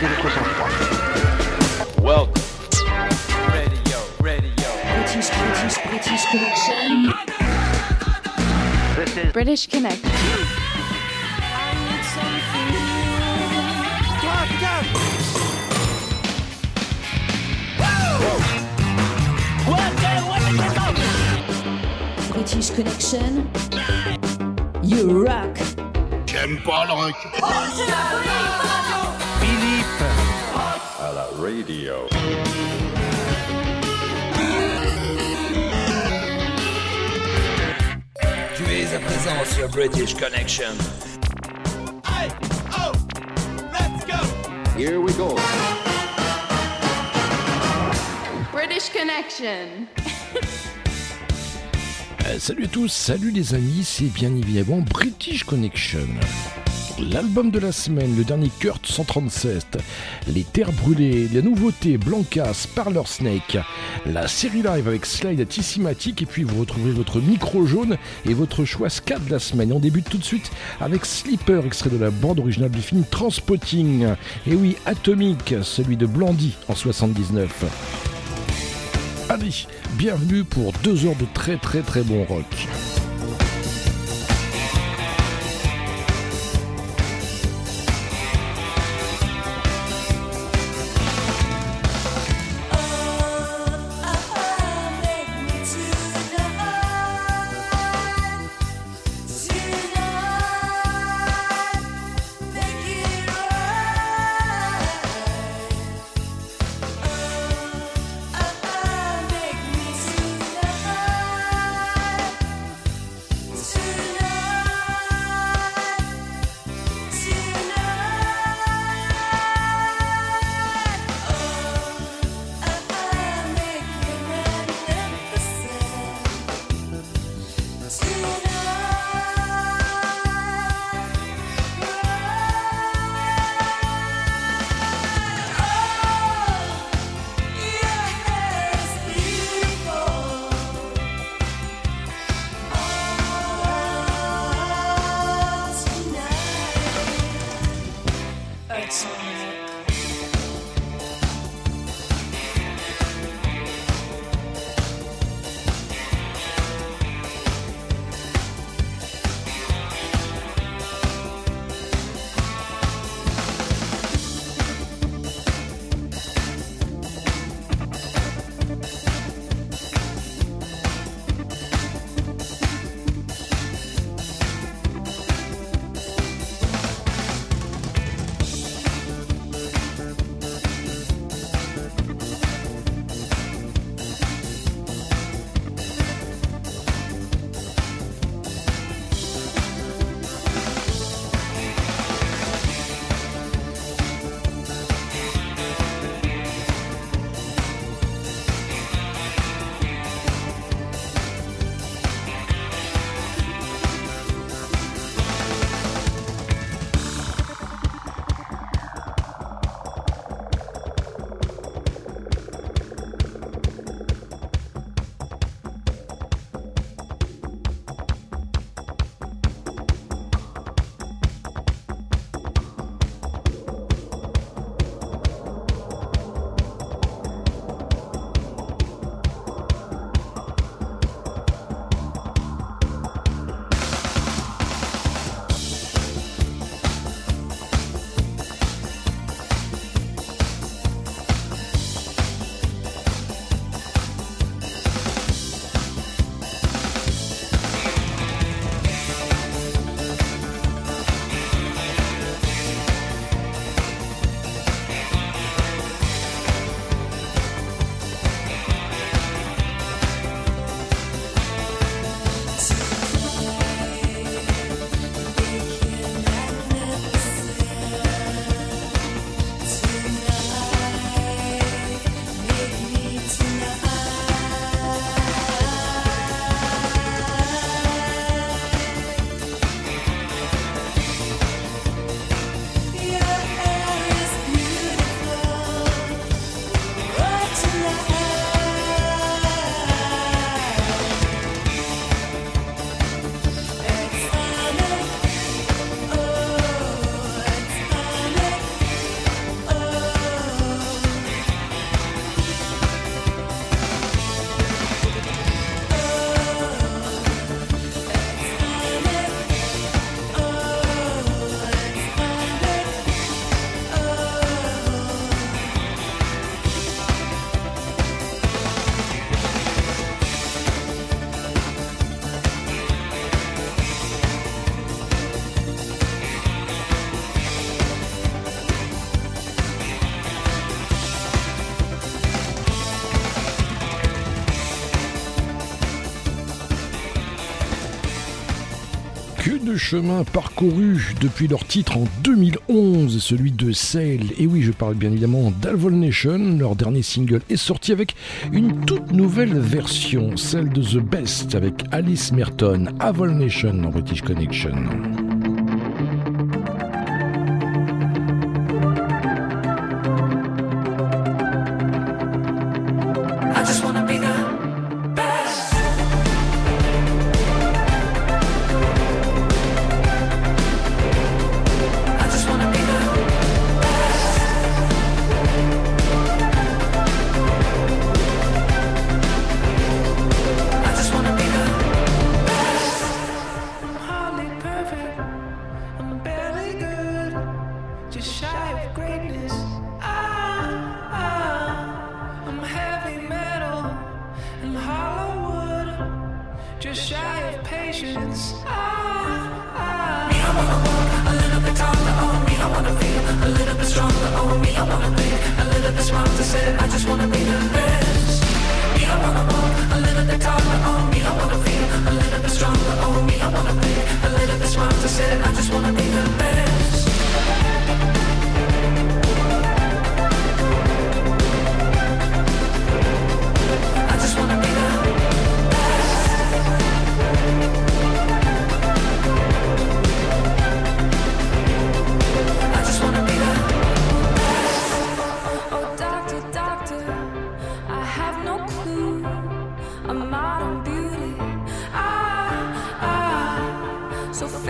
Gardez votre sang-froid. Welcome. Radio, radio. British, British, British Connection. This is British Connect. British Connection. You rock. J'aime pas le rock. À la radio. Tu es à présent sur British Connection. Here we go. British Connection. Euh, salut à tous, salut les amis, c'est bien évidemment British Connection. L'album de la semaine, le dernier Kurt 137, Les Terres Brûlées, la nouveauté Blancas, Parlor Snake, la série live avec Slide à Tissimatic et puis vous retrouverez votre micro jaune et votre choix ska de la semaine. On débute tout de suite avec Sleeper, extrait de la bande originale du film Transpotting. Et oui, Atomic, celui de Blandy en 79. Allez, bienvenue pour deux heures de très très très bon rock. chemin parcouru depuis leur titre en 2011, celui de Sail. Et oui, je parle bien évidemment d'Alvol Nation. Leur dernier single est sorti avec une toute nouvelle version, celle de The Best avec Alice Merton, Avol Nation en British Connection.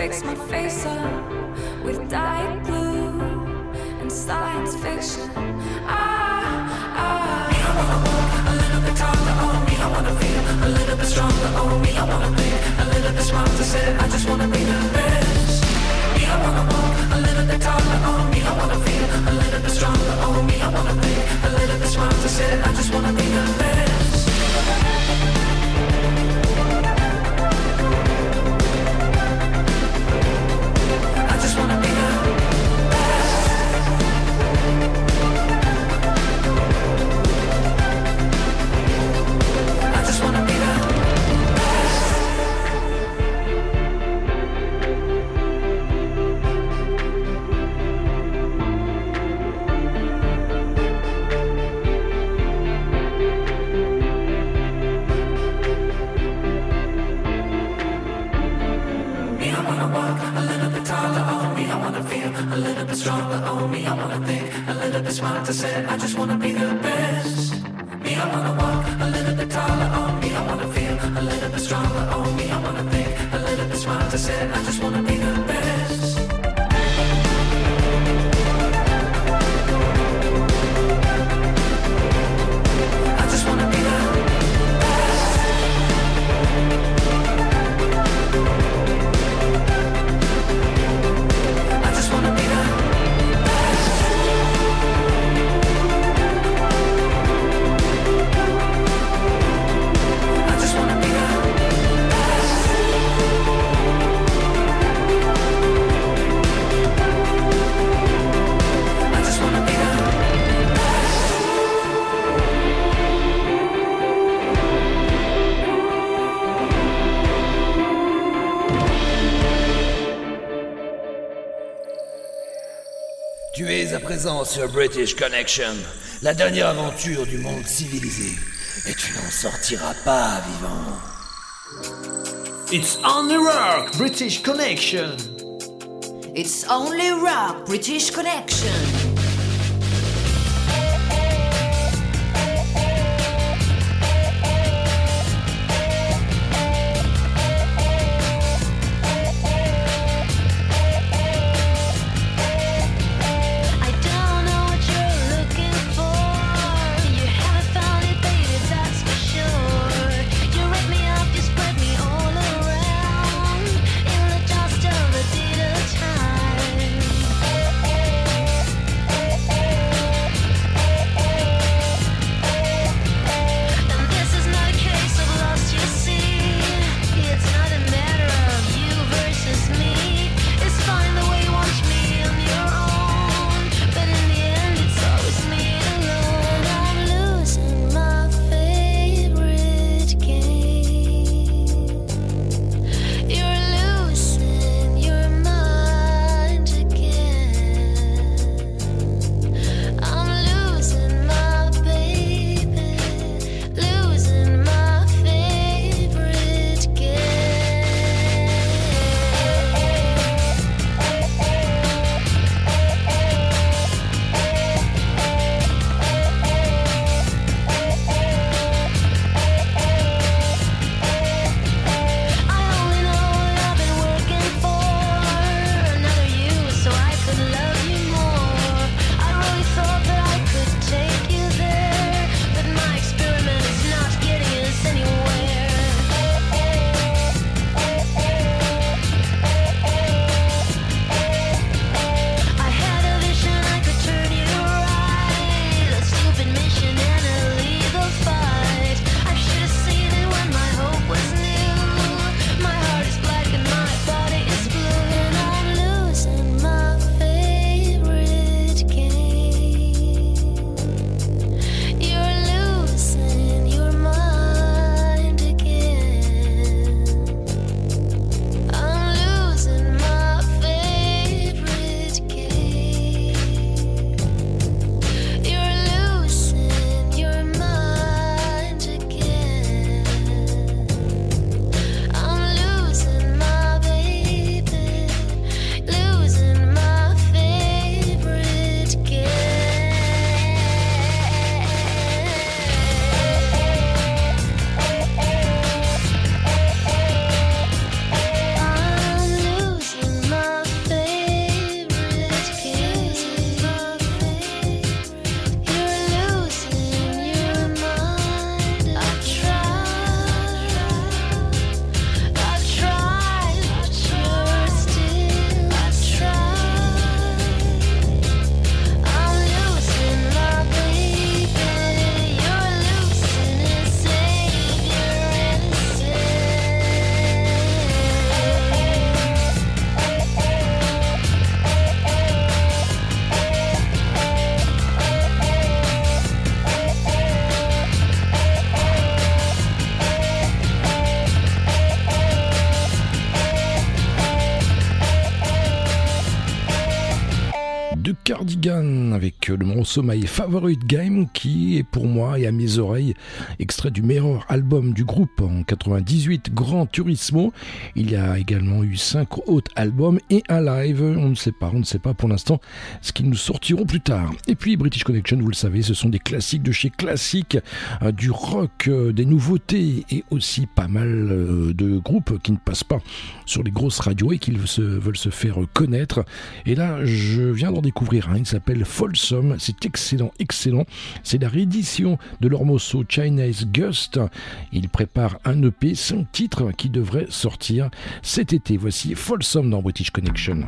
makes my face up with dyed blue and science fiction. Ah, ah. I wanna walk a little bit taller, oh me. I wanna feel a little bit stronger, oh me. I wanna be a little bit smarter, said I just wanna be the best. Me, I wanna walk a little bit taller, oh me. I wanna feel a little bit stronger, oh me. I wanna be a little bit smarter, said I just wanna be the best. to say I just wanna be there. British Connection, la dernière aventure du monde civilisé. Et tu n'en sortiras pas vivant. It's only rock, British Connection. It's only rock, British Connection. My Favorite Game qui est pour moi et à mes oreilles extrait du meilleur album du groupe en 98 Grand Turismo. Il y a également eu cinq autres albums et un live. On ne sait pas, on ne sait pas pour l'instant ce qu'ils nous sortiront plus tard. Et puis British Connection, vous le savez, ce sont des classiques de chez classiques, euh, du rock, euh, des nouveautés et aussi pas mal euh, de groupes qui ne passent pas sur les grosses radios et qui veulent se faire connaître. Et là, je viens d'en découvrir un, il s'appelle Folsom, c'est excellent, excellent. C'est la réédition de leur morceau Chinese Gust. Ils préparent un EP, 5 titres qui devrait sortir cet été. Voici Folsom dans British Connection.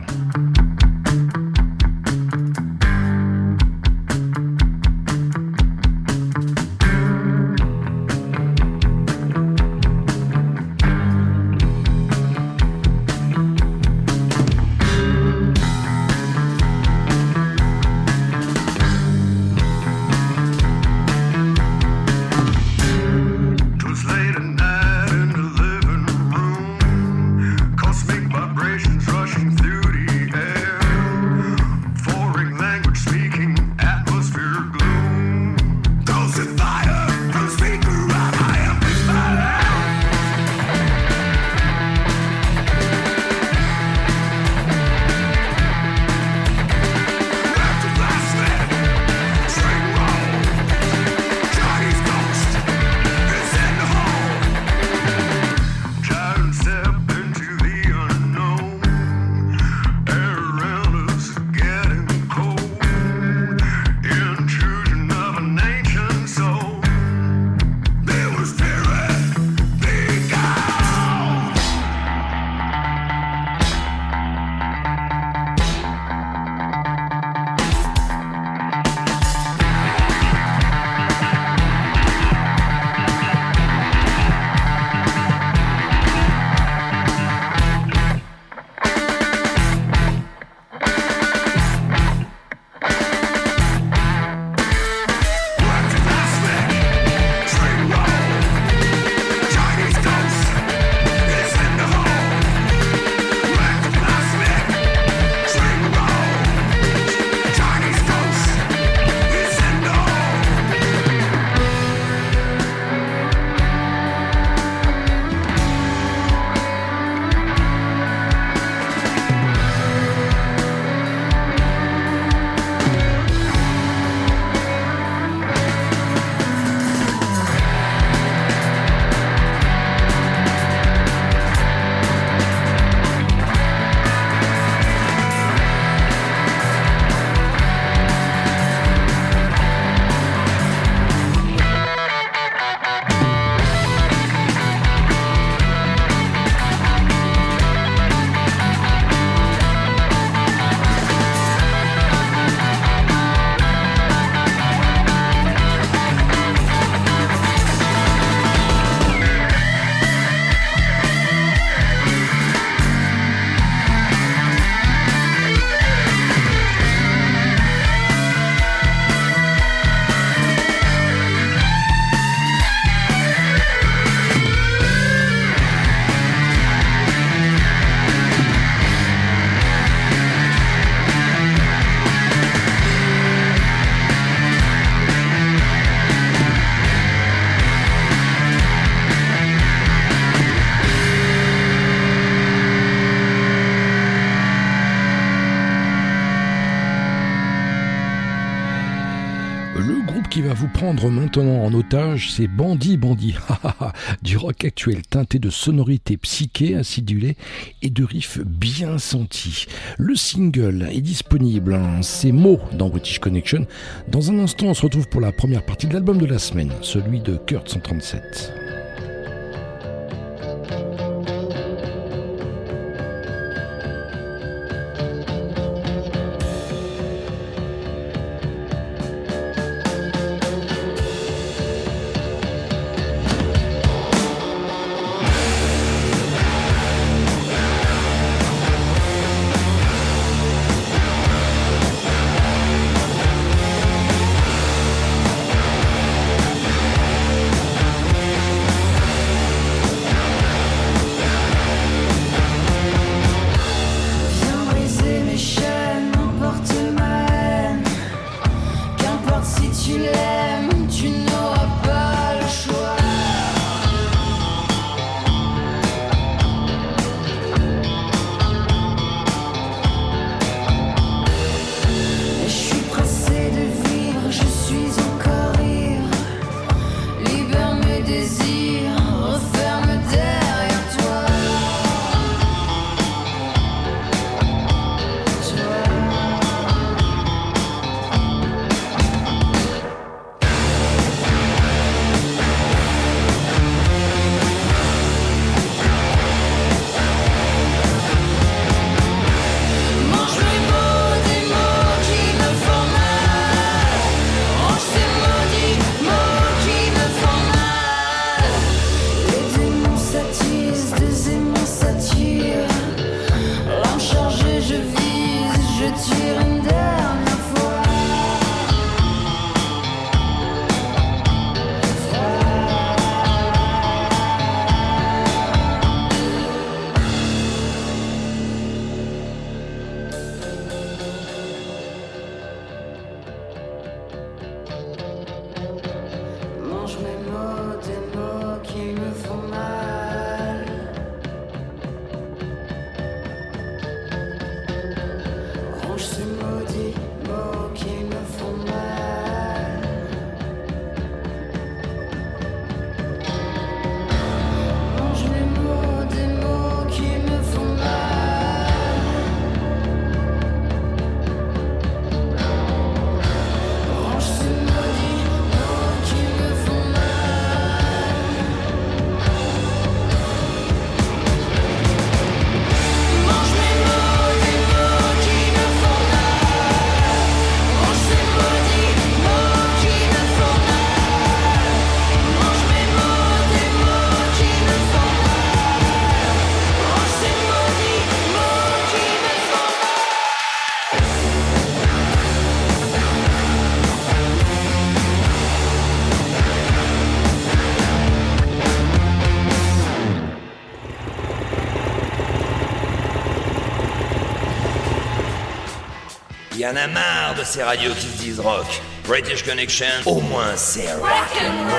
Prendre maintenant en otage, c'est Bandit Bandit, du rock actuel teinté de sonorités psychées acidulées et de riffs bien sentis. Le single est disponible, hein, c'est mots dans British Connection. Dans un instant, on se retrouve pour la première partie de l'album de la semaine, celui de Kurt 137. En a marre de ces radios qui se disent rock. British Connection, au moins c'est rock.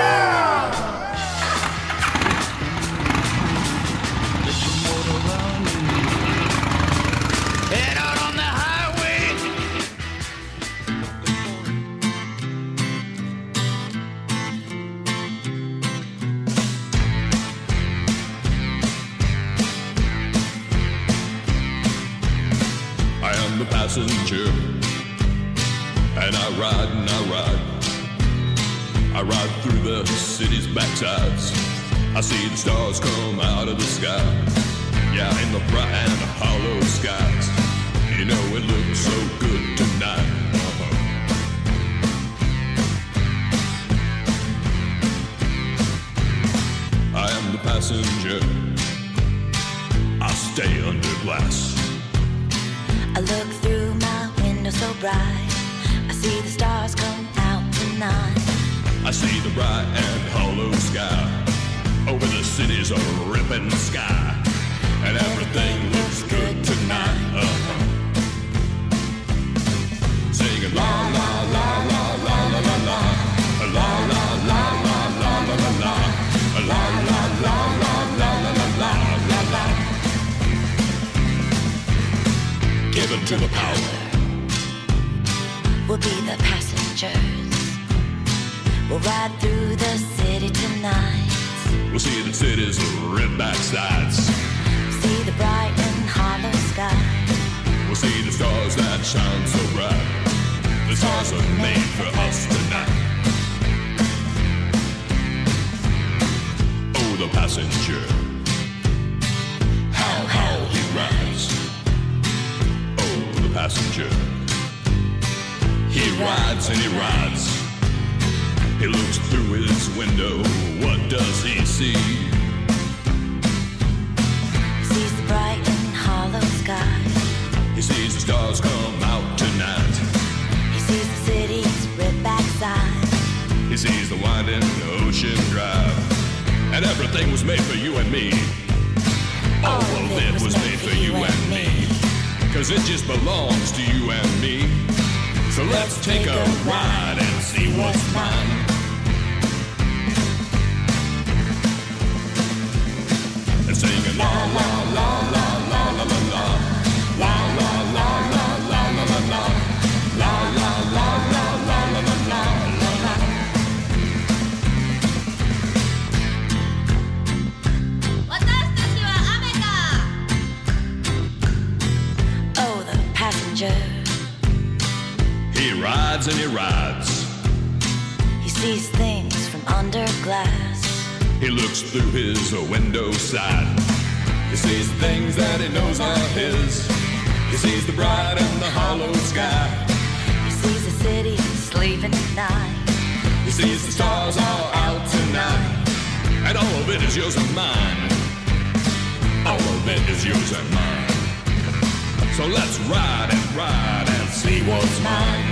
Passengers. We'll ride through the city tonight. We'll see the city's red backsides. See the bright and hollow sky. We'll see the stars that shine so bright. The stars are made for us tonight. Oh, the passenger. How, how he rides. Oh, the passenger. He rides and he rides. He looks through his window. What does he see? He sees the bright and hollow sky. He sees the stars come out tonight. He sees the city's red backside. He sees the winding ocean drive. And everything was made for you and me. All of it was made for you and me. Cause it just belongs to you and me. So let's take a ride and see what's mine. And sing a la la la la la la la la. La la la la la la la la. La la la la la la la la la la. Oh, the passenger. He rides and he rides. He sees things from under glass. He looks through his window side. He sees things that he knows are his. He sees the bright and the hollow sky. He sees the city sleeping at night. He sees the stars all out tonight. And all of it is yours and mine. All of it is yours and mine. So let's ride and ride and see what's mine.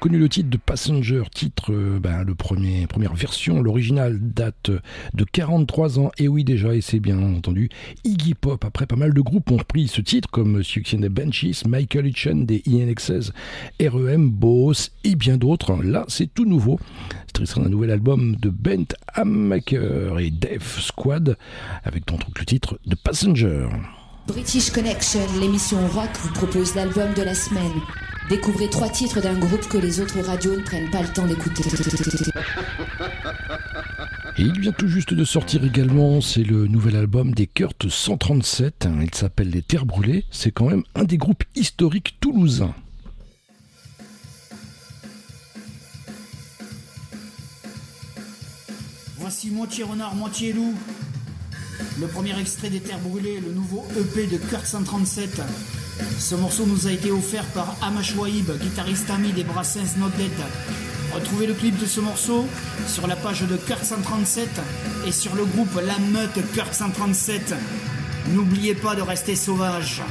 Reconnu le titre de Passenger, titre, euh, ben, le premier, première version, l'original date de 43 ans, et oui déjà, et c'est bien entendu, Iggy Pop, après pas mal de groupes ont repris ce titre, comme Success and the Benchies, Michael Hitchen des INXS, REM, Boss, et bien d'autres, là c'est tout nouveau, c'est d'un nouvel album de Bent Hammaker et Def Squad, avec donc le titre de Passenger. British Connection, l'émission rock, vous propose l'album de la semaine. Découvrez trois titres d'un groupe que les autres radios ne prennent pas le temps d'écouter. Et il vient tout juste de sortir également, c'est le nouvel album des Kurt 137, hein, il s'appelle Les Terres Brûlées, c'est quand même un des groupes historiques toulousains. Voici moitié renard, moitié loup. Le premier extrait des Terres Brûlées, le nouveau EP de Kurt 137. Ce morceau nous a été offert par Amash Waib, guitariste ami des Brassens Not. Retrouvez le clip de ce morceau sur la page de Kurt 137 et sur le groupe La Meute Kurt 137. N'oubliez pas de rester sauvage.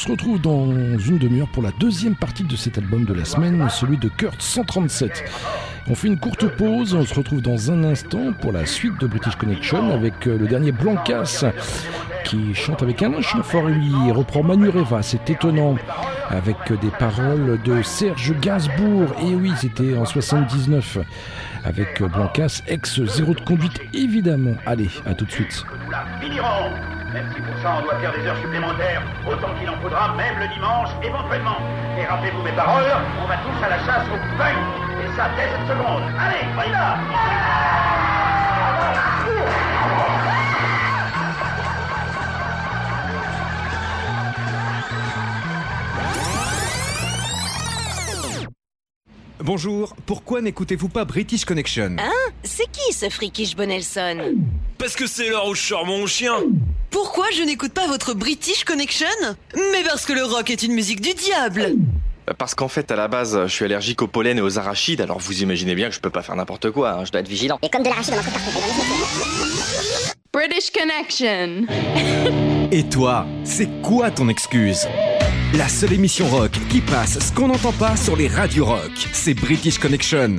Se retrouve dans une demi-heure pour la deuxième partie de cet album de la semaine, celui de Kurt 137. On fait une courte pause on se retrouve dans un instant pour la suite de British Connection avec euh, le dernier Blancas qui chante avec Alain Chamfort et lui reprend Manureva, c'est étonnant, avec des paroles de Serge Gainsbourg. Et oui, c'était en 79 avec Blancas, ex zéro de conduite évidemment. Allez, à tout de suite. Même si pour ça on doit faire des heures supplémentaires, autant qu'il en faudra, même le dimanche, éventuellement. Et rappelez-vous mes paroles, on va tous à la chasse aux feuilles. Et ça dès cette seconde. Allez, on Bonjour, pourquoi n'écoutez-vous pas British Connection Hein C'est qui ce Frikish Bonelson Parce que c'est l'heure où je sors mon chien. Pourquoi je n'écoute pas votre British Connection Mais parce que le rock est une musique du diable Parce qu'en fait, à la base, je suis allergique au pollen et aux arachides, alors vous imaginez bien que je peux pas faire n'importe quoi, hein, je dois être vigilant. Et comme de l'arachide dans ma British Connection. Et toi, c'est quoi ton excuse? La seule émission rock qui passe ce qu'on n'entend pas sur les radios rock, c'est British Connection.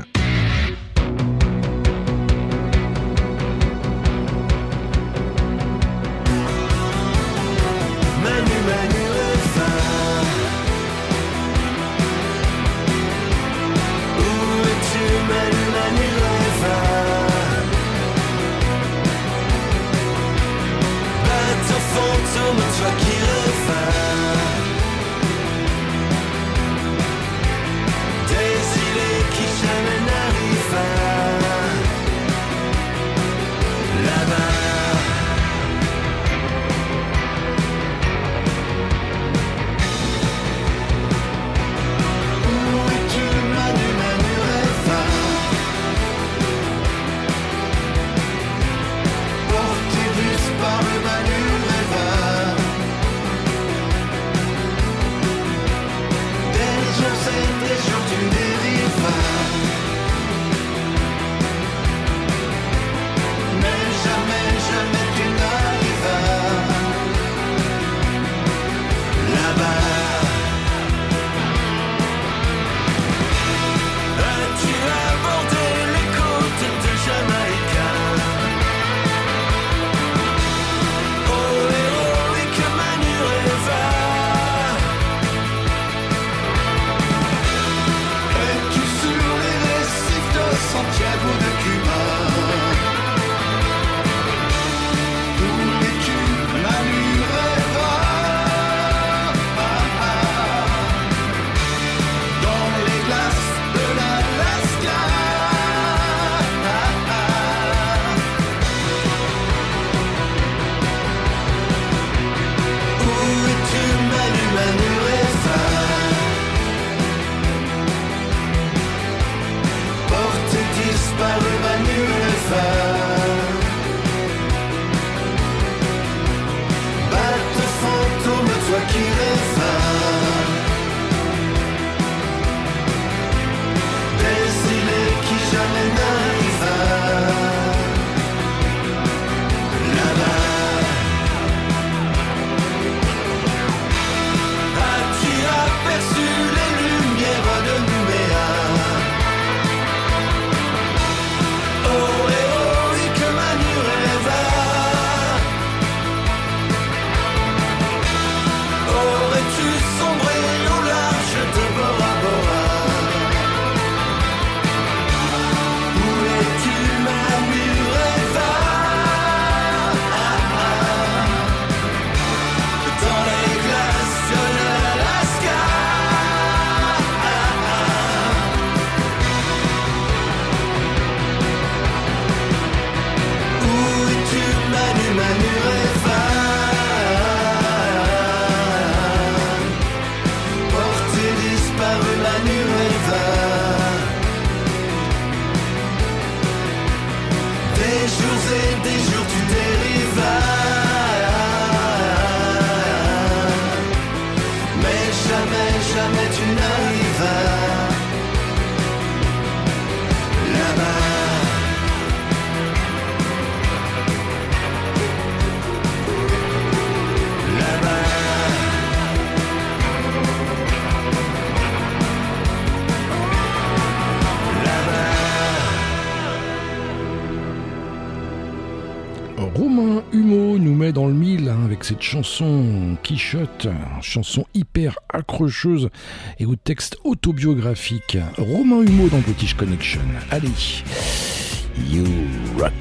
Chanson Quichotte, chanson hyper accrocheuse et au texte autobiographique. Romain Humeau dans British Connection. Allez, you rock.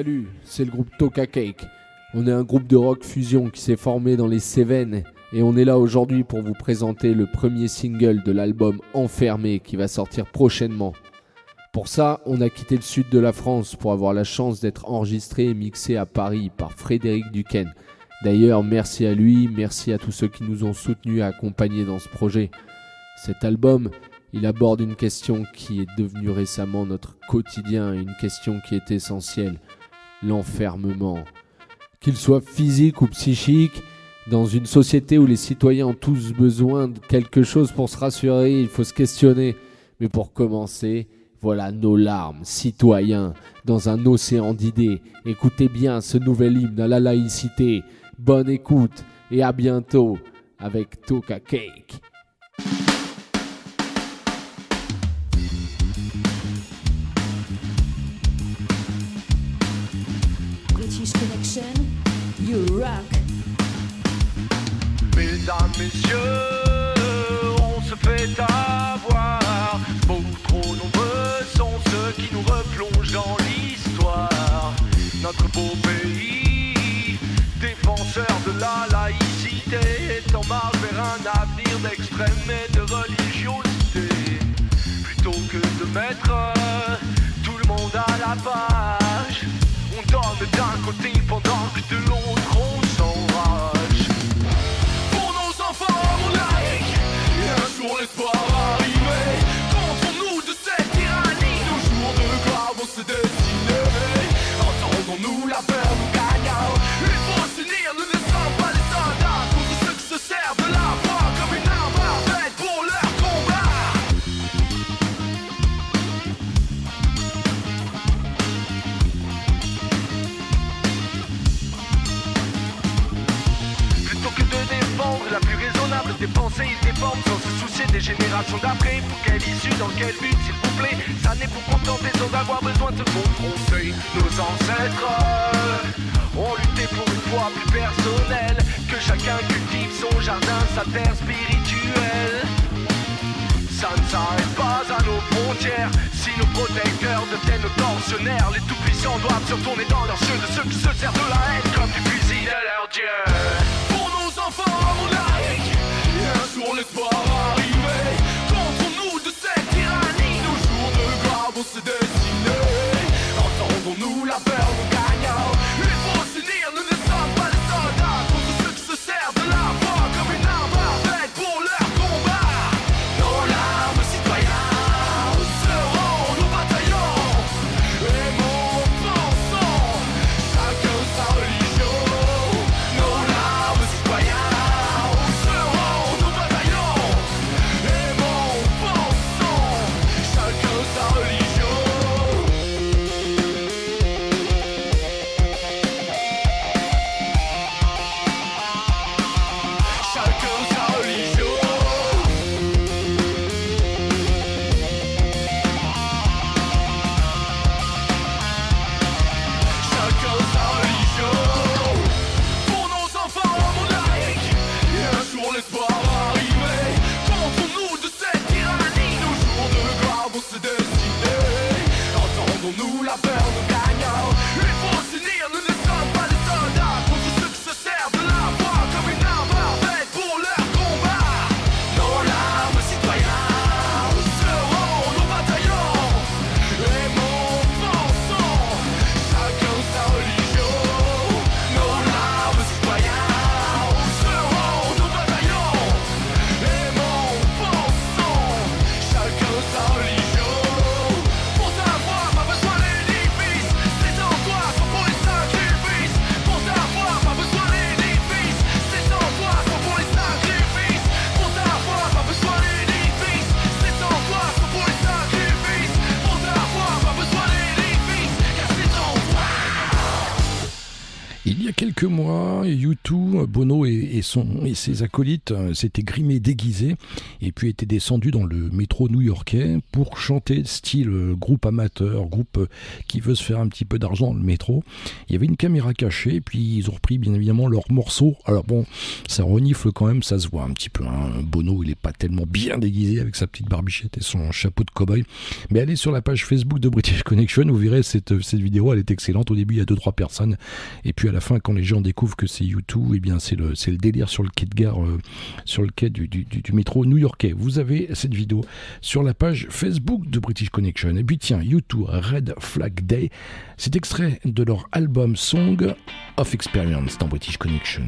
Salut, c'est le groupe Toka Cake. On est un groupe de rock fusion qui s'est formé dans les Cévennes et on est là aujourd'hui pour vous présenter le premier single de l'album Enfermé qui va sortir prochainement. Pour ça, on a quitté le sud de la France pour avoir la chance d'être enregistré et mixé à Paris par Frédéric Duquesne. D'ailleurs, merci à lui, merci à tous ceux qui nous ont soutenus et accompagnés dans ce projet. Cet album, il aborde une question qui est devenue récemment notre quotidien, une question qui est essentielle, l'enfermement. Qu'il soit physique ou psychique, dans une société où les citoyens ont tous besoin de quelque chose pour se rassurer, il faut se questionner. Mais pour commencer, voilà nos larmes, citoyens, dans un océan d'idées. Écoutez bien ce nouvel hymne à la laïcité. Bonne écoute et à bientôt avec Toka Cake. Mesdames, messieurs, on se fait avoir. Beaucoup trop nombreux sont ceux qui nous replongent dans l'histoire. Notre beau pays, défenseur de la laïcité, est en marche vers un avenir d'extrême et de religiosité. Plutôt que de mettre tout le monde à la part d'un côté pendant que de l'autre on s'enrage. Pour nos enfants, mon laïc, et un jour l'espoir des pensées, ils déforment sans se soucier des générations d'après. Pour quelle issue, dans quel but, s'il vous plaît? Ça n'est pour contenter sans avoir besoin de confronter. Nos ancêtres euh, ont lutté pour une foi plus personnelle. Que chacun cultive son jardin, sa terre spirituelle. Ça ne s'arrête pas à nos frontières. Si nos protecteurs deviennent nos tortionnaires, les tout-puissants doivent se retourner dans leurs cieux de ceux qui se servent de la haine comme du fusil de leur dieu. De gloire et et ses acolytes euh, s'étaient grimés déguisés et puis étaient descendus dans le métro new-yorkais pour chanter style euh, groupe amateur, groupe euh, qui veut se faire un petit peu d'argent dans le métro. Il y avait une caméra cachée et puis ils ont repris bien évidemment leur morceau. Alors bon, ça renifle quand même, ça se voit un petit peu. hein. Bono, il est pas tellement bien déguisé avec sa petite barbichette et son chapeau de cow-boy. Mais allez sur la page Facebook de British Connection, vous verrez cette, cette vidéo, elle est excellente. Au début, il y a 2-3 personnes et puis à la fin, quand les gens découvrent que c'est U2, eh bien c'est le, le délire sur le de gare, euh, sur le quai du, métro new-yorkais. Vous avez cette vidéo sur la page Facebook de British Connection. Et puis tiens, U2 Red Flag Day, c'est extrait de leur album Song of Experience dans British Connection.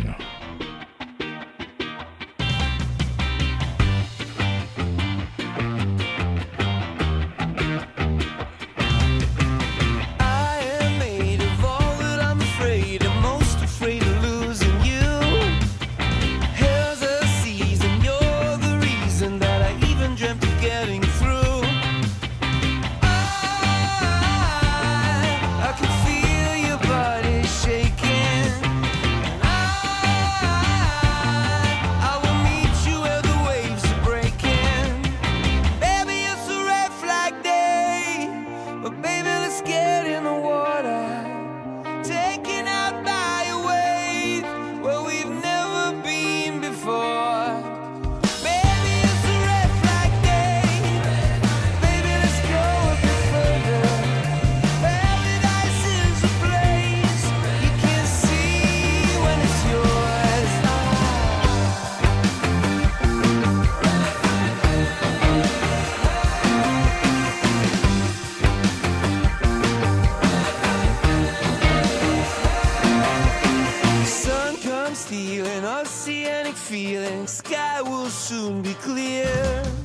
feeling, sky will soon be clear.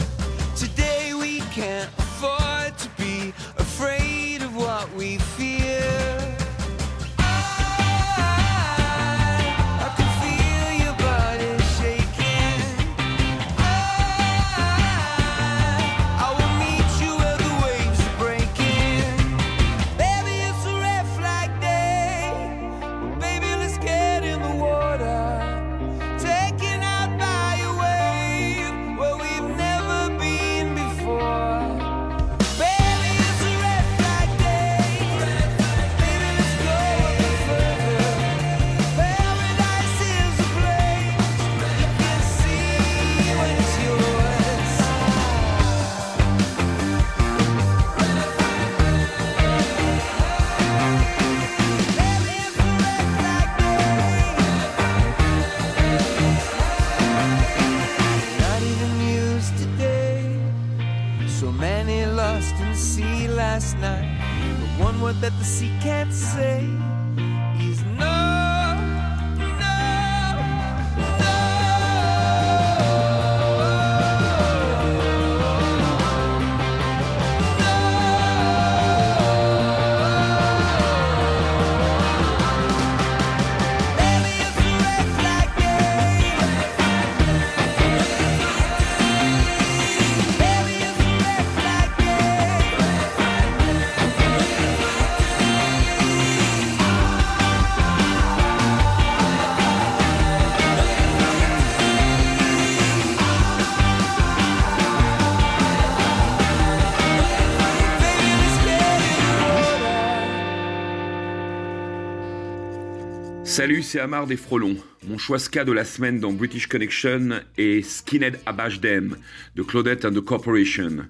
Salut, c'est Amar des Frelons. Mon choix ska de la semaine dans British Connection est Skinhead Abash Them de Claudette and the Corporation.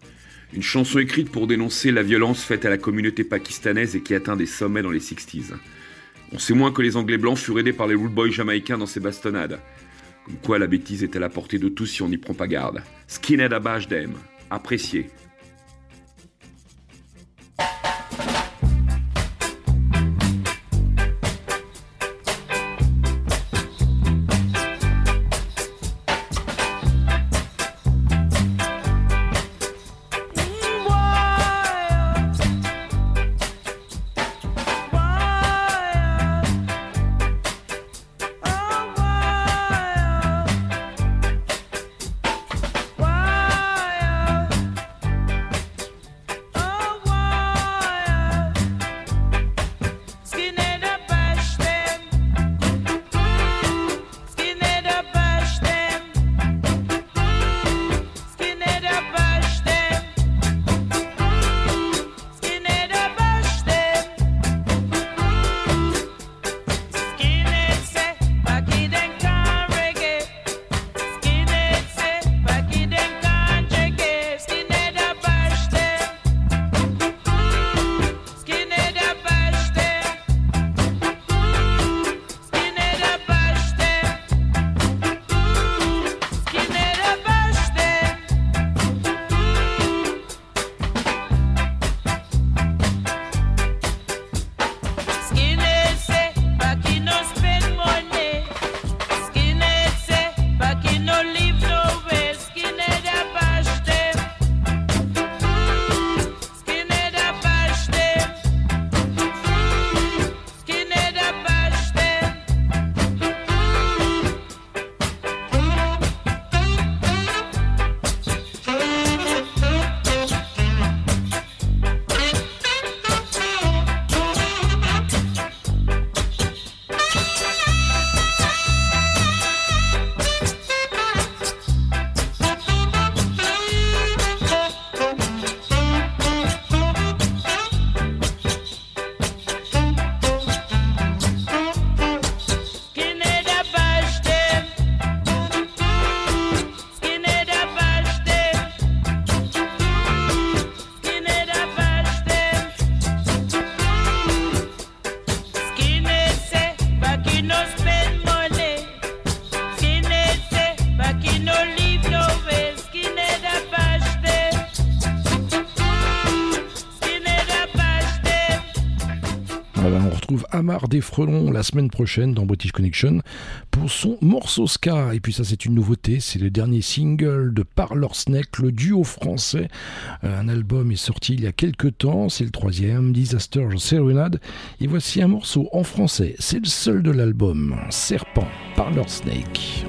Une chanson écrite pour dénoncer la violence faite à la communauté pakistanaise et qui atteint des sommets dans les 60s. On sait moins que les Anglais blancs furent aidés par les rude boys jamaïcains dans ces bastonnades. Comme quoi la bêtise est à la portée de tous si on n'y prend pas garde. Skinhead Abash Them. Apprécié. Amar Desfrelons la semaine prochaine dans British Connection pour son morceau ska. Et puis ça, c'est une nouveauté. C'est le dernier single de Parlor Snake, le duo français. Euh, un album est sorti il y a quelques temps. C'est le troisième, Disaster Serenade. Et voici un morceau en français. C'est le seul de l'album. Serpent, Parlor Snake.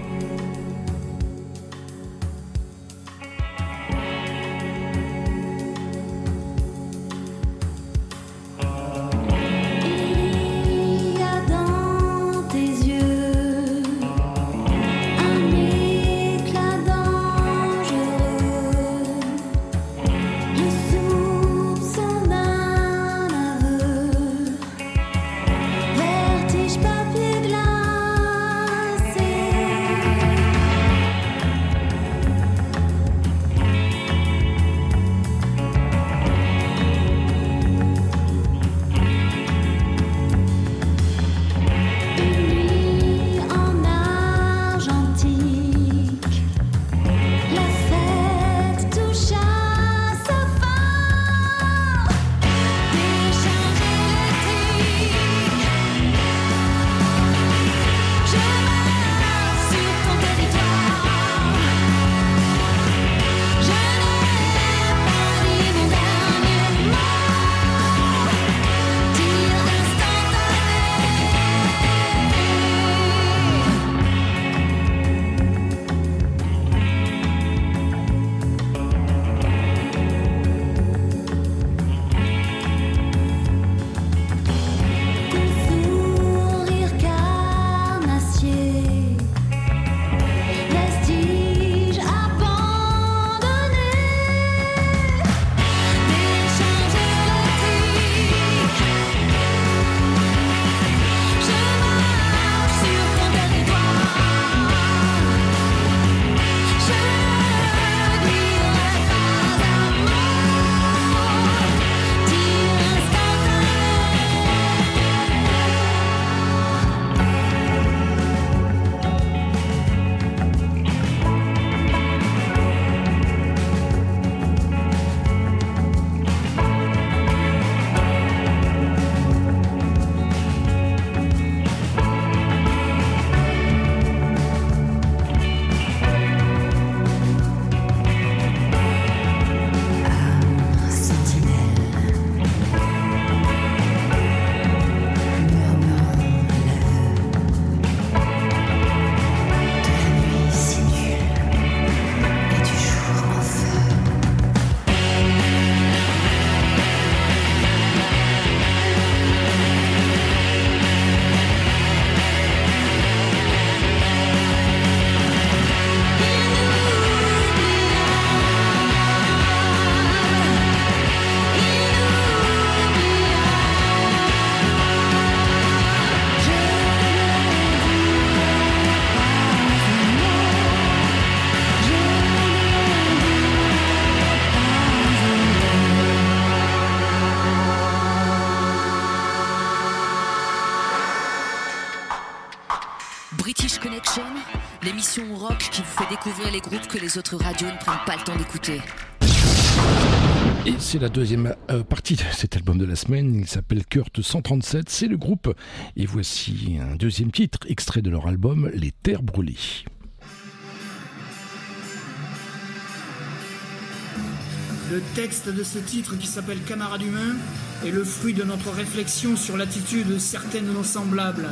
Découvrir les groupes que les autres radios ne prennent pas le temps d'écouter. Et c'est la deuxième euh, partie de cet album de la semaine. Il s'appelle Kurt 137. C'est le groupe. Et voici un deuxième titre, extrait de leur album Les Terres Brûlées. Le texte de ce titre qui s'appelle Camarade humain est le fruit de notre réflexion sur l'attitude de certaines de nos semblables.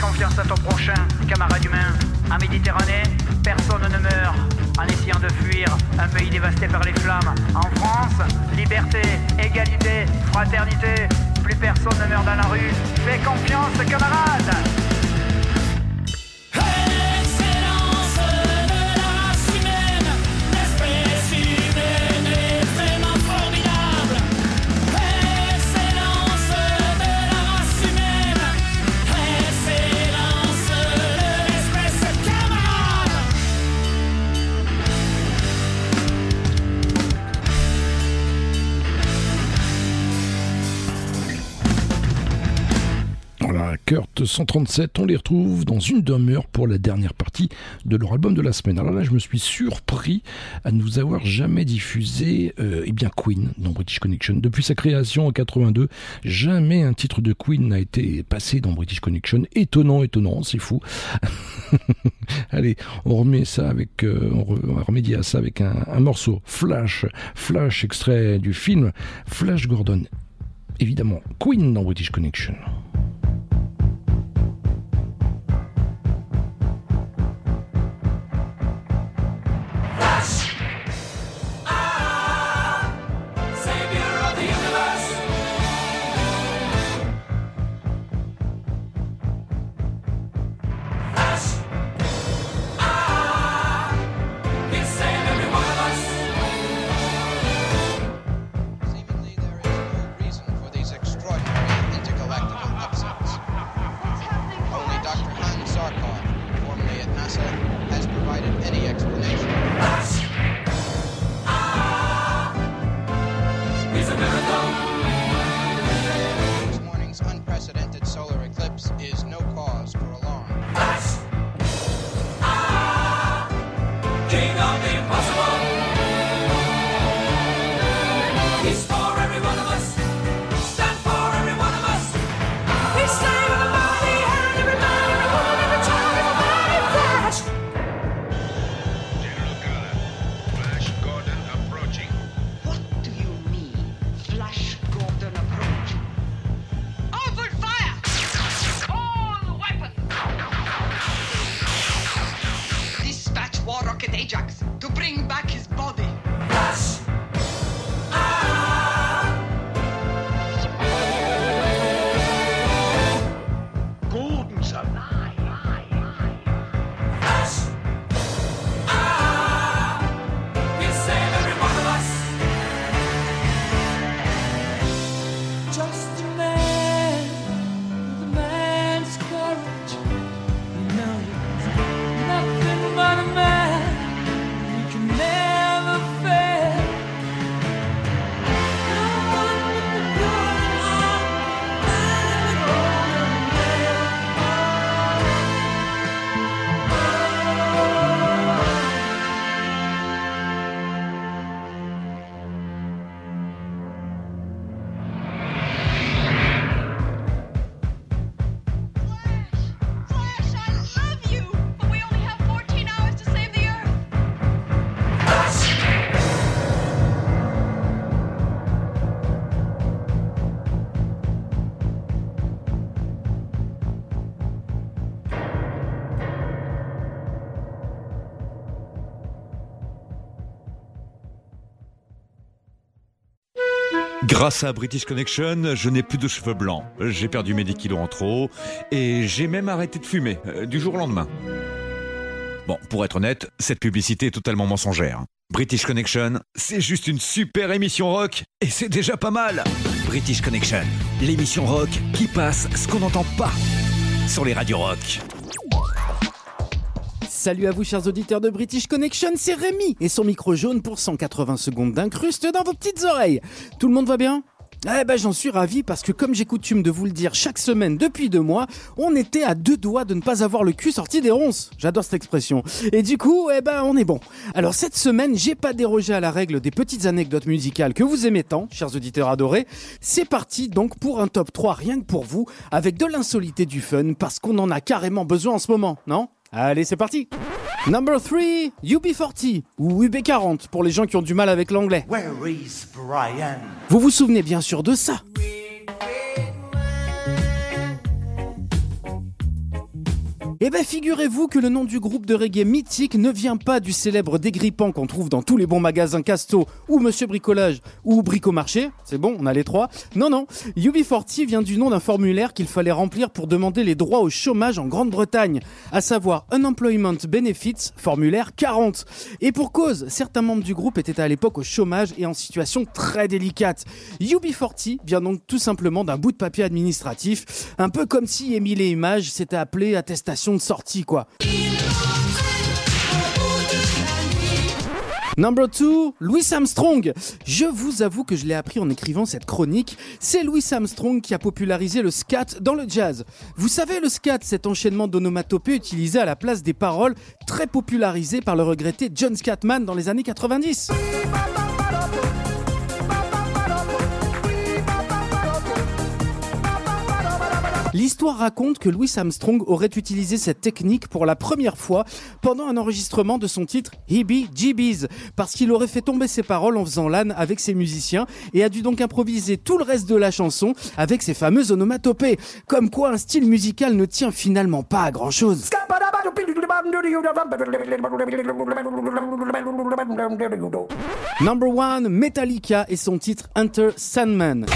Confiance à ton prochain, camarade humain. En Méditerranée, personne ne meurt en essayant de fuir un pays dévasté par les flammes. En France, liberté, égalité, fraternité. Plus personne ne meurt dans la rue. Fais confiance, camarade. Kurt 137, on les retrouve dans une demi-heure pour la dernière partie de leur album de la semaine. Alors là, je me suis surpris à ne vous avoir jamais diffusé euh, eh bien Queen dans British Connection. Depuis sa création en 82, jamais un titre de Queen n'a été passé dans British Connection. Étonnant, étonnant, c'est fou. Allez, on remet ça avec, euh, on, à ça avec un, un morceau Flash, Flash extrait du film Flash Gordon. Évidemment, Queen dans British Connection. Grâce à British Connection, je n'ai plus de cheveux blancs. J'ai perdu mes 10 kilos en trop et j'ai même arrêté de fumer euh, du jour au lendemain. Bon, pour être honnête, cette publicité est totalement mensongère. British Connection, c'est juste une super émission rock et c'est déjà pas mal. British Connection, l'émission rock qui passe ce qu'on n'entend pas sur les radios rock. Salut à vous chers auditeurs de British Connection, c'est Rémi et son micro jaune pour 180 secondes d'incruste dans vos petites oreilles. Tout le monde va bien? Eh ben j'en suis ravi parce que comme j'ai coutume de vous le dire chaque semaine depuis deux mois, on était à deux doigts de ne pas avoir le cul sorti des ronces. J'adore cette expression. Et du coup, eh ben on est bon. Alors cette semaine, j'ai pas dérogé à la règle des petites anecdotes musicales que vous aimez tant, chers auditeurs adorés. C'est parti donc pour un top 3 rien que pour vous, avec de l'insolité du fun parce qu'on en a carrément besoin en ce moment, non? Allez, c'est parti Number 3, UB40 ou UB40 pour les gens qui ont du mal avec l'anglais. Where is Brian? Vous vous souvenez bien sûr de ça Eh ben figurez-vous que le nom du groupe de reggae mythique ne vient pas du célèbre dégrippant qu'on trouve dans tous les bons magasins Casto ou Monsieur Bricolage ou Bricomarché, c'est bon, on a les trois. Non non, UB40 vient du nom d'un formulaire qu'il fallait remplir pour demander les droits au chômage en Grande-Bretagne, à savoir Unemployment Benefits, formulaire 40. Et pour cause, certains membres du groupe étaient à l'époque au chômage et en situation très délicate. UB40 vient donc tout simplement d'un bout de papier administratif, un peu comme si Émile et Images s'était appelé attestation de sortie quoi. Number 2, Louis Armstrong. Je vous avoue que je l'ai appris en écrivant cette chronique. C'est Louis Armstrong qui a popularisé le scat dans le jazz. Vous savez, le scat, cet enchaînement d'onomatopées utilisé à la place des paroles, très popularisé par le regretté John Scatman dans les années 90. L'histoire raconte que Louis Armstrong aurait utilisé cette technique pour la première fois pendant un enregistrement de son titre Hebe Jeebies, parce qu'il aurait fait tomber ses paroles en faisant l'âne avec ses musiciens et a dû donc improviser tout le reste de la chanson avec ses fameuses onomatopées. Comme quoi un style musical ne tient finalement pas à grand chose. Number one, Metallica et son titre Enter Sandman.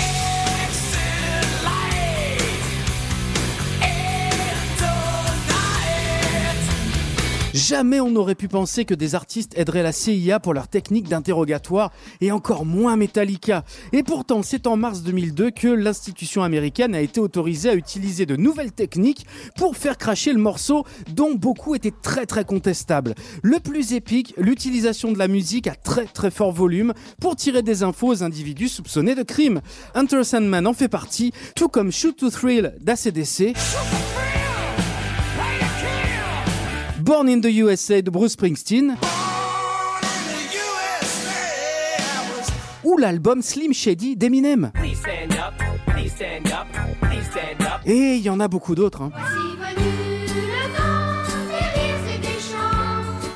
Jamais on n'aurait pu penser que des artistes aideraient la CIA pour leur technique d'interrogatoire et encore moins Metallica. Et pourtant, c'est en mars 2002 que l'institution américaine a été autorisée à utiliser de nouvelles techniques pour faire cracher le morceau dont beaucoup étaient très très contestables. Le plus épique, l'utilisation de la musique à très très fort volume pour tirer des infos aux individus soupçonnés de crime. Hunter Sandman en fait partie, tout comme Shoot to Thrill d'ACDC. Born in the USA de Bruce Springsteen. Ou l'album Slim Shady d'Eminem. Et il y en a beaucoup d'autres. hein.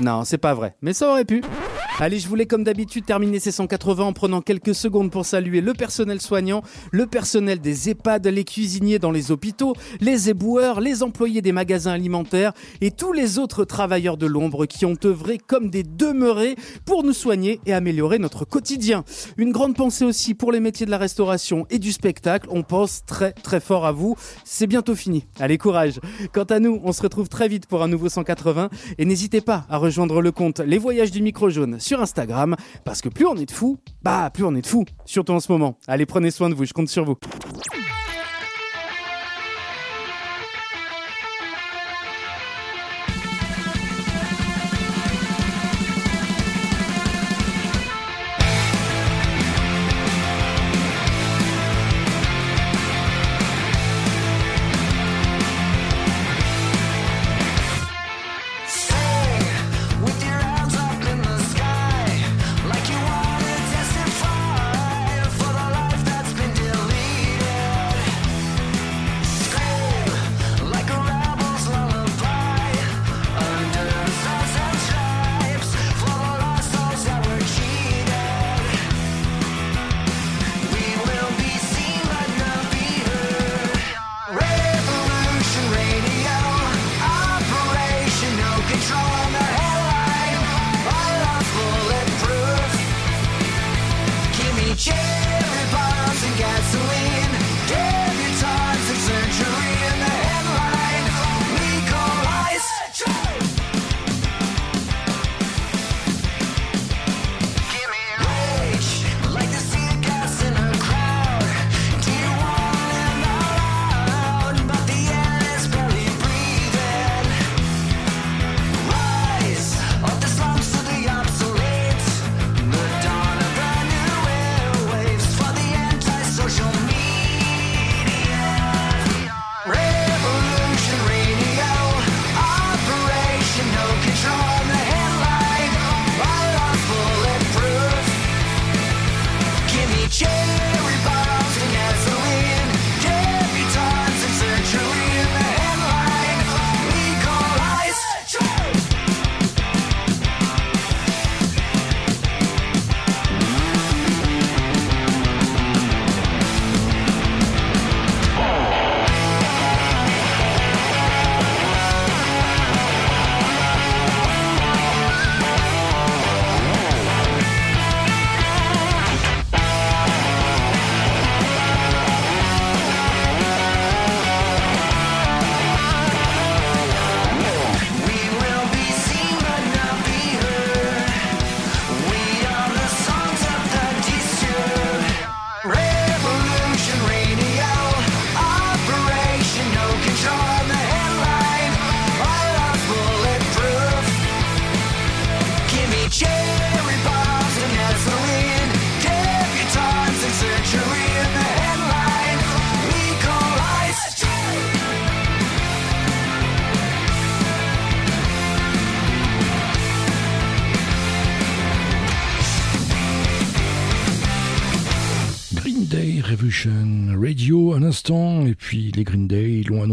Non, c'est pas vrai, mais ça aurait pu. Allez, je voulais comme d'habitude terminer ces 180 en prenant quelques secondes pour saluer le personnel soignant, le personnel des EHPAD, les cuisiniers dans les hôpitaux, les éboueurs, les employés des magasins alimentaires et tous les autres travailleurs de l'ombre qui ont œuvré comme des demeurés pour nous soigner et améliorer notre quotidien. Une grande pensée aussi pour les métiers de la restauration et du spectacle. On pense très très fort à vous. C'est bientôt fini. Allez, courage. Quant à nous, on se retrouve très vite pour un nouveau 180 et n'hésitez pas à rejoindre le compte Les Voyages du Micro Jaune Instagram parce que plus on est de fous, bah plus on est de fous, surtout en ce moment. Allez, prenez soin de vous, je compte sur vous.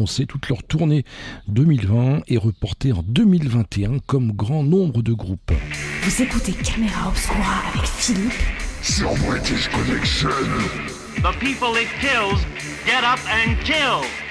Annoncé toute leur tournée 2020 est reportée en 2021 comme grand nombre de groupes. Vous écoutez Caméra Obscura avec Philippe sur British Connection. The people it kills get up and kill.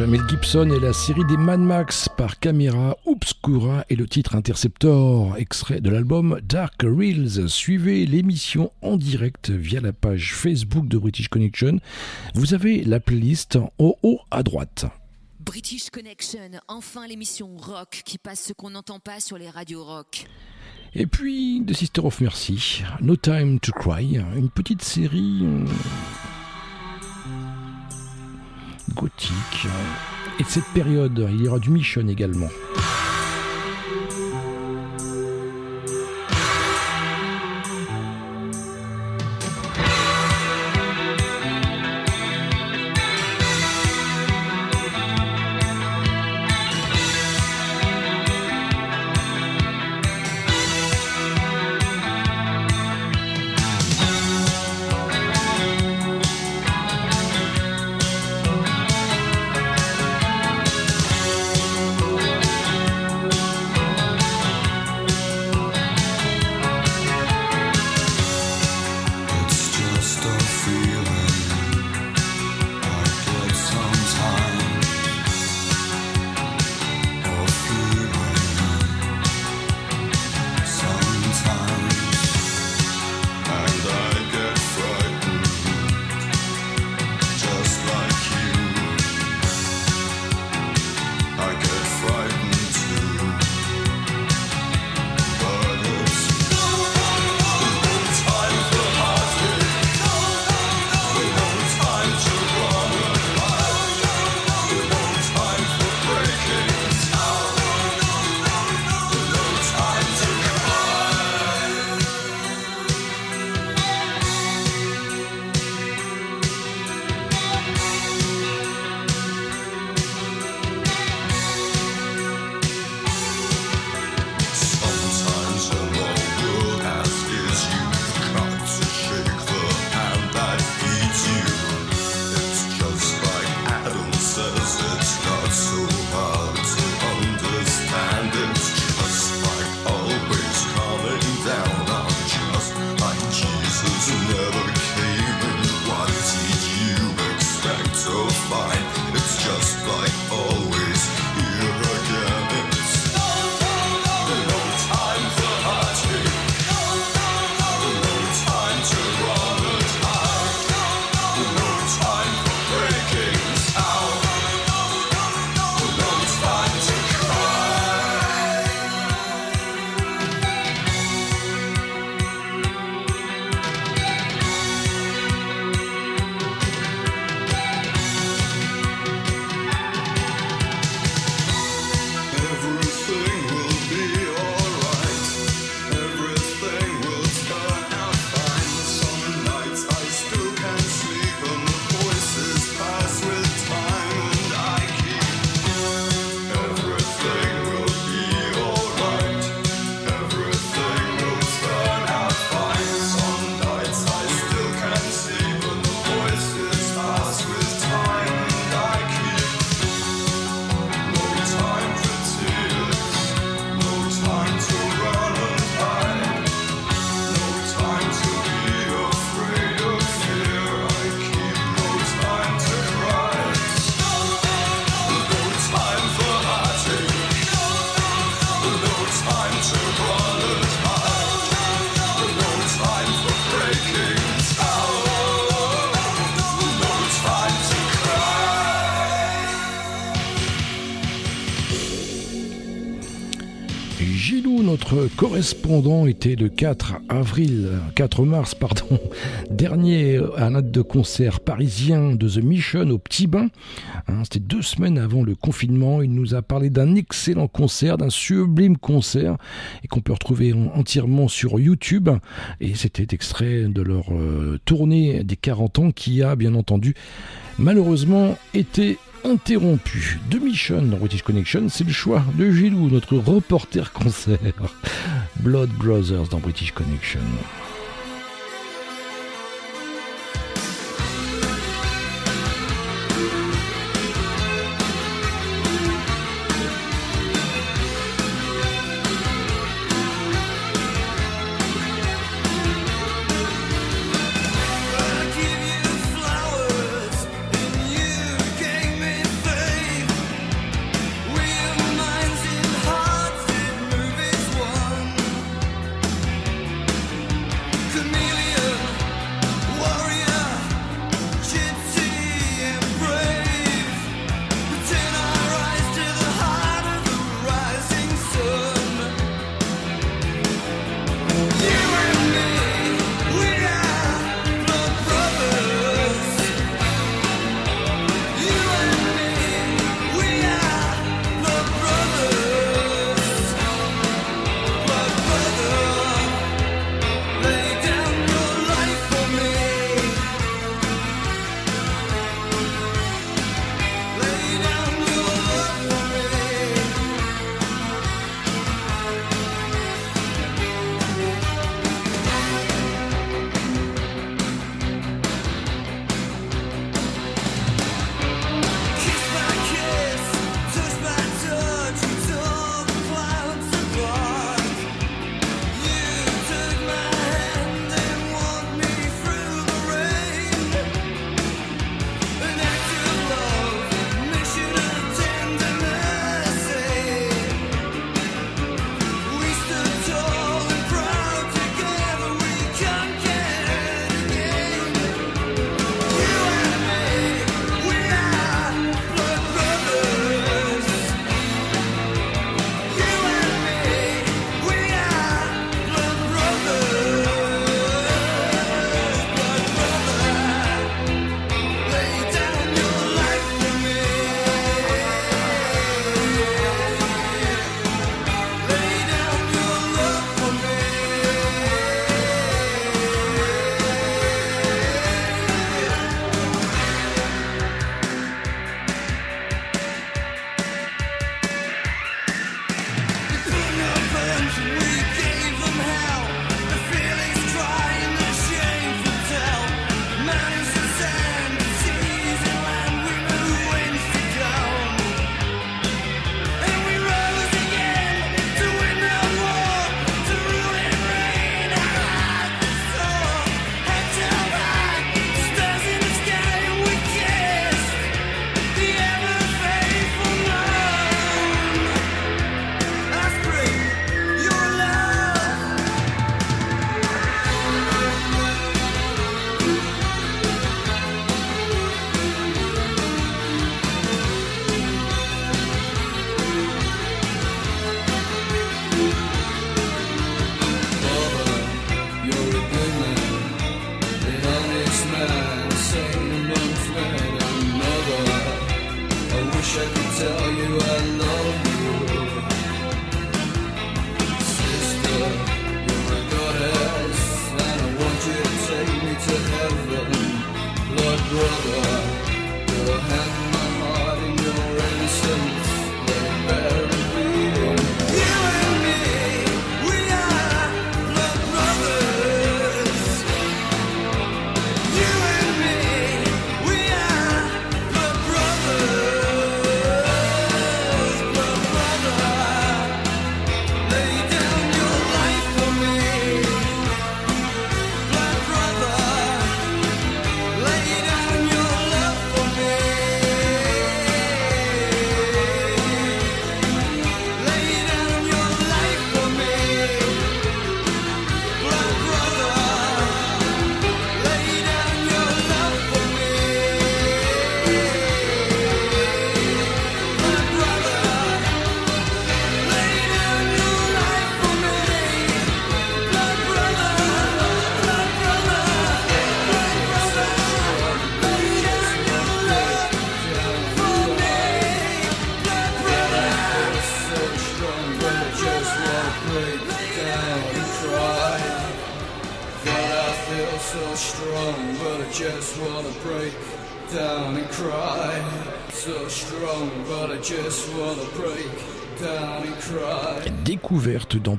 Hommage à Mel Gibson et la série des Mad Max par Camera Obscura et le titre Interceptor, extrait de l'album Dark Reels. Suivez l'émission en direct via la page Facebook de British Connection. Vous avez la playlist en haut à droite. British Connection, enfin l'émission rock qui passe ce qu'on n'entend pas sur les radios rock. Et puis, The Sister of Mercy, No Time to Cry, une petite série gothique. Et de cette période, il y aura du Michonne également. correspondant était le 4 avril, 4 mars, pardon, dernier à de concert parisien de The Mission au Petit Bain. Hein, c'était deux semaines avant le confinement. Il nous a parlé d'un excellent concert, d'un sublime concert, et qu'on peut retrouver entièrement sur YouTube. Et c'était extrait de leur euh, tournée des 40 ans qui a, bien entendu, malheureusement été interrompu de Mission dans British Connection, c'est le choix de Gilou, notre reporter concert. Blood Brothers dans British Connection.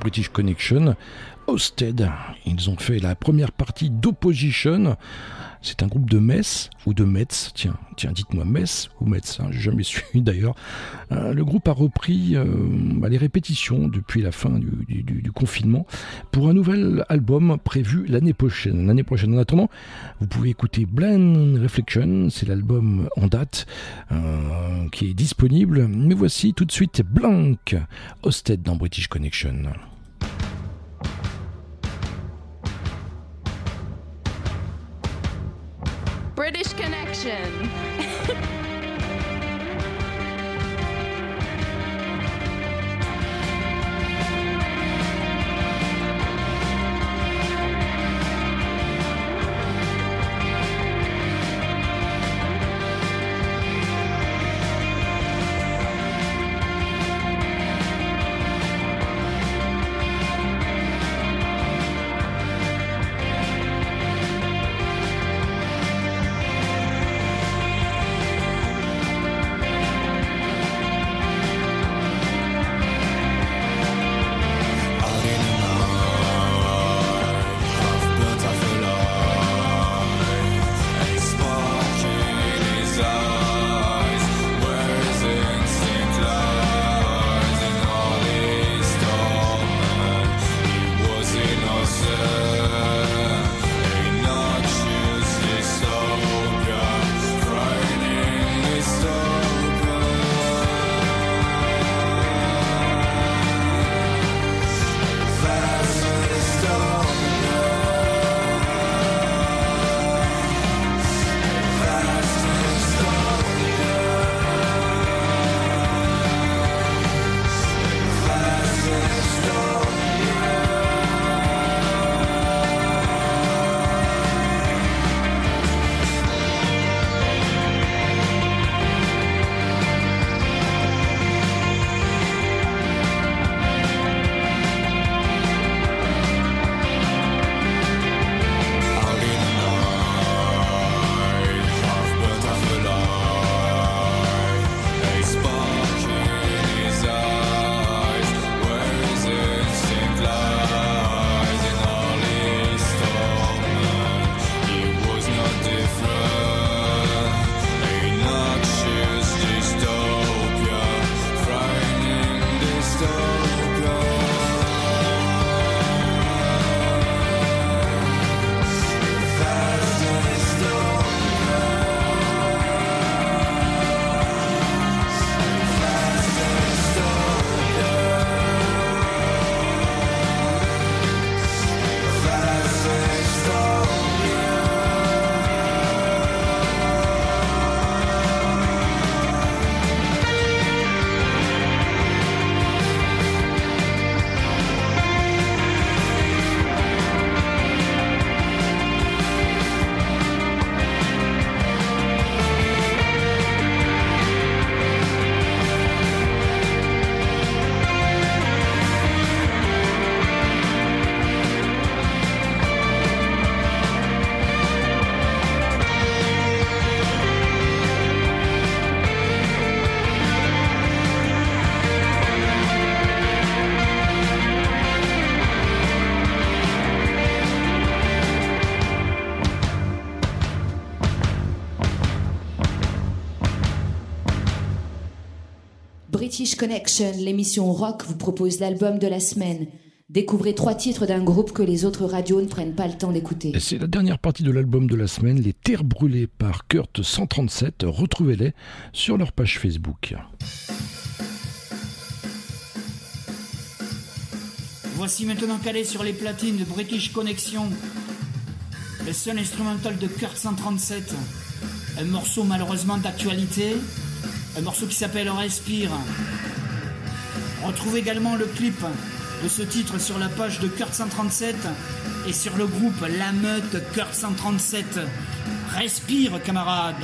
British Connection, Hosted. Ils ont fait la première partie d'Opposition. C'est un groupe de Metz ou de Metz. Tiens, tiens, dites-moi Metz ou Metz. Hein, J'ai jamais su d'ailleurs. Euh, le groupe a repris euh, les répétitions depuis la fin du confinement pour un nouvel album prévu l'année prochaine. L'année prochaine. En attendant, vous pouvez écouter Blind Reflection. C'est l'album en date euh, qui est disponible. Mais voici tout de suite Blank, Hosted dans British Connection. British Connection. Connection, l'émission rock, vous propose l'album de la semaine. Découvrez trois titres d'un groupe que les autres radios ne prennent pas le temps d'écouter. C'est la dernière partie de l'album de la semaine, Les Terres Brûlées par Kurt 137. Retrouvez-les sur leur page Facebook. Voici maintenant calé sur les platines de British Connection, le seul instrumental de Kurt 137. Un morceau malheureusement d'actualité, un morceau qui s'appelle Respire. Retrouvez également le clip de ce titre sur la page de Kurt 137 et sur le groupe La Meute Kurt 137. Respire, camarades!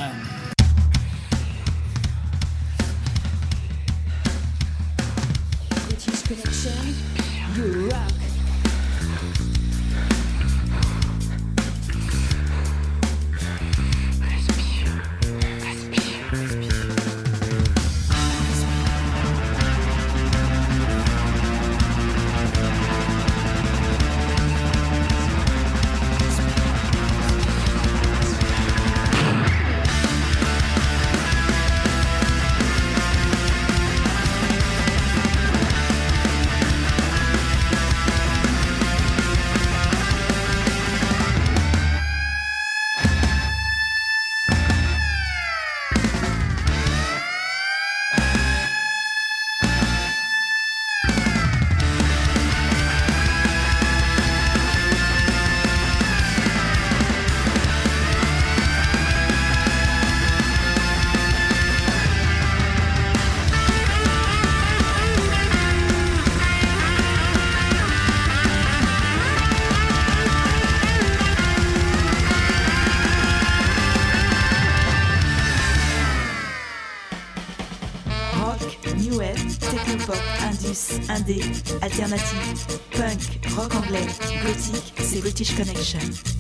Alternative, punk, rock anglais, gothique, c'est British Connection.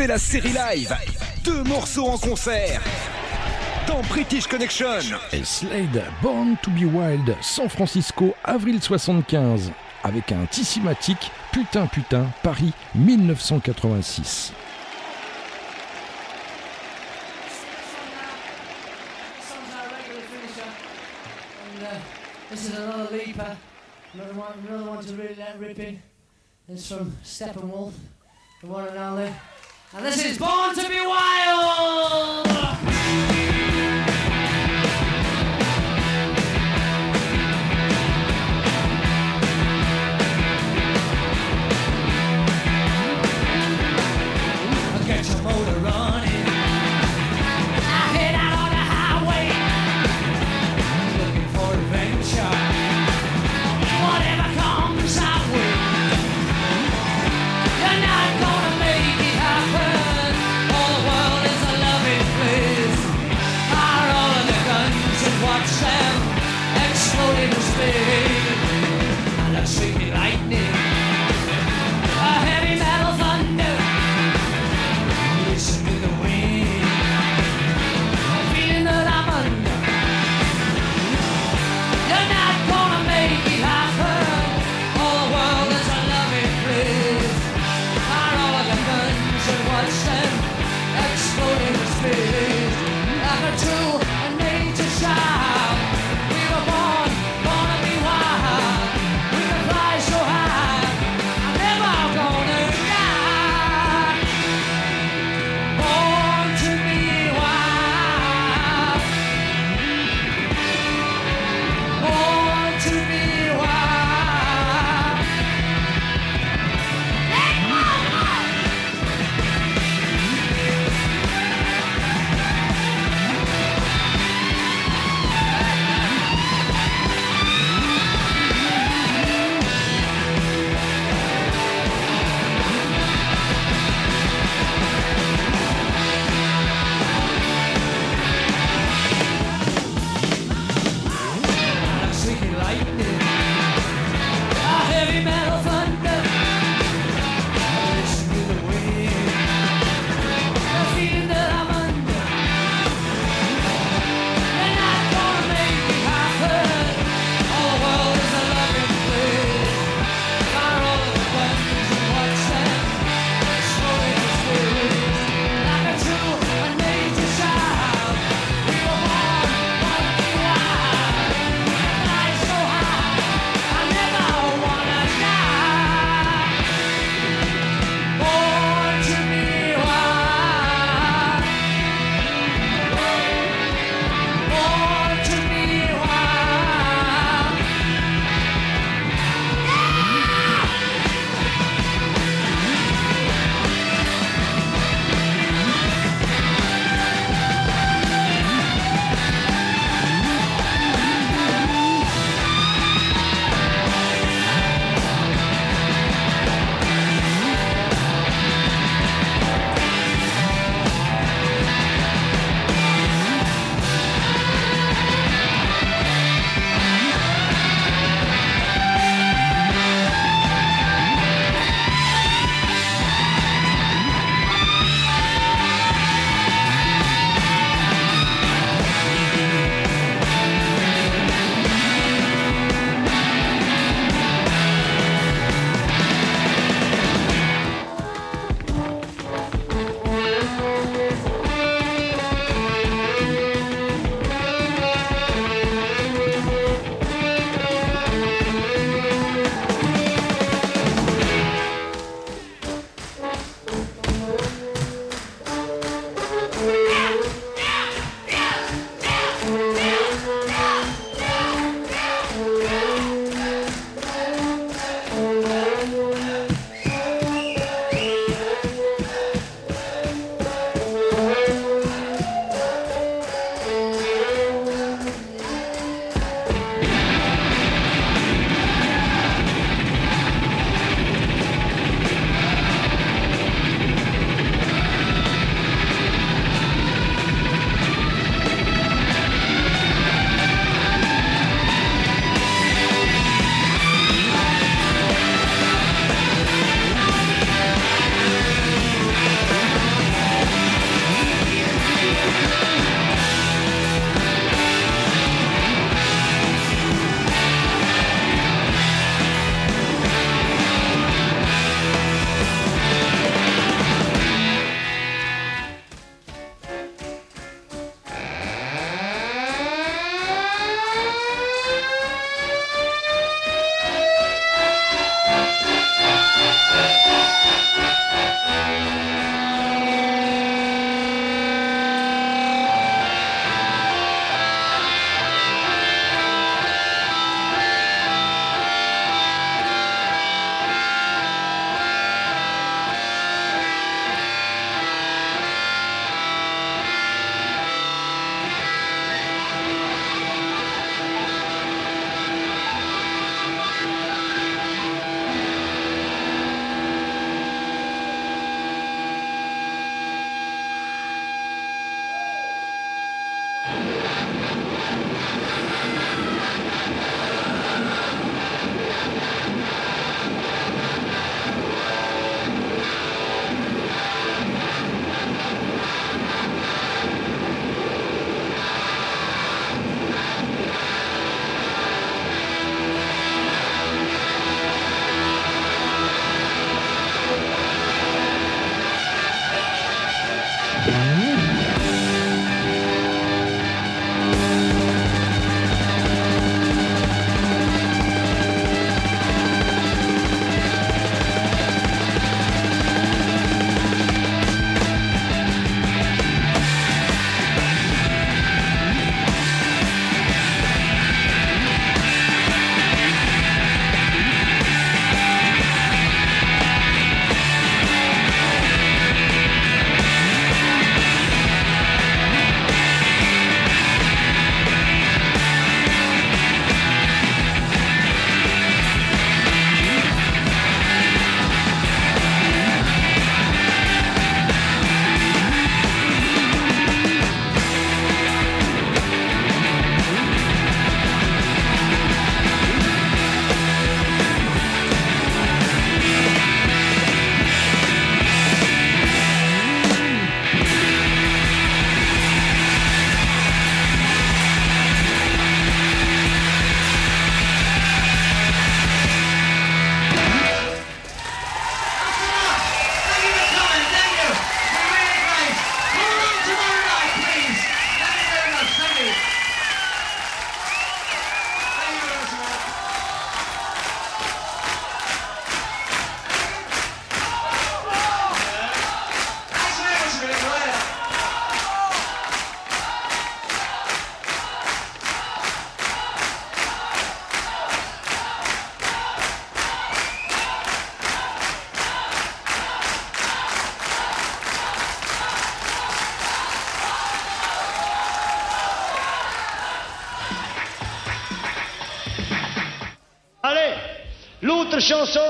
C'est la série live. Deux morceaux en concert. Dans British Connection. Et Slade, Born to be Wild, San Francisco, avril 75. Avec un tissimatique, putain putain, Paris 1986. And, uh, this is another leaper, another one, another one to really let rip in. It's from Steppenwolf, the one and only. And this is Born to be Wild!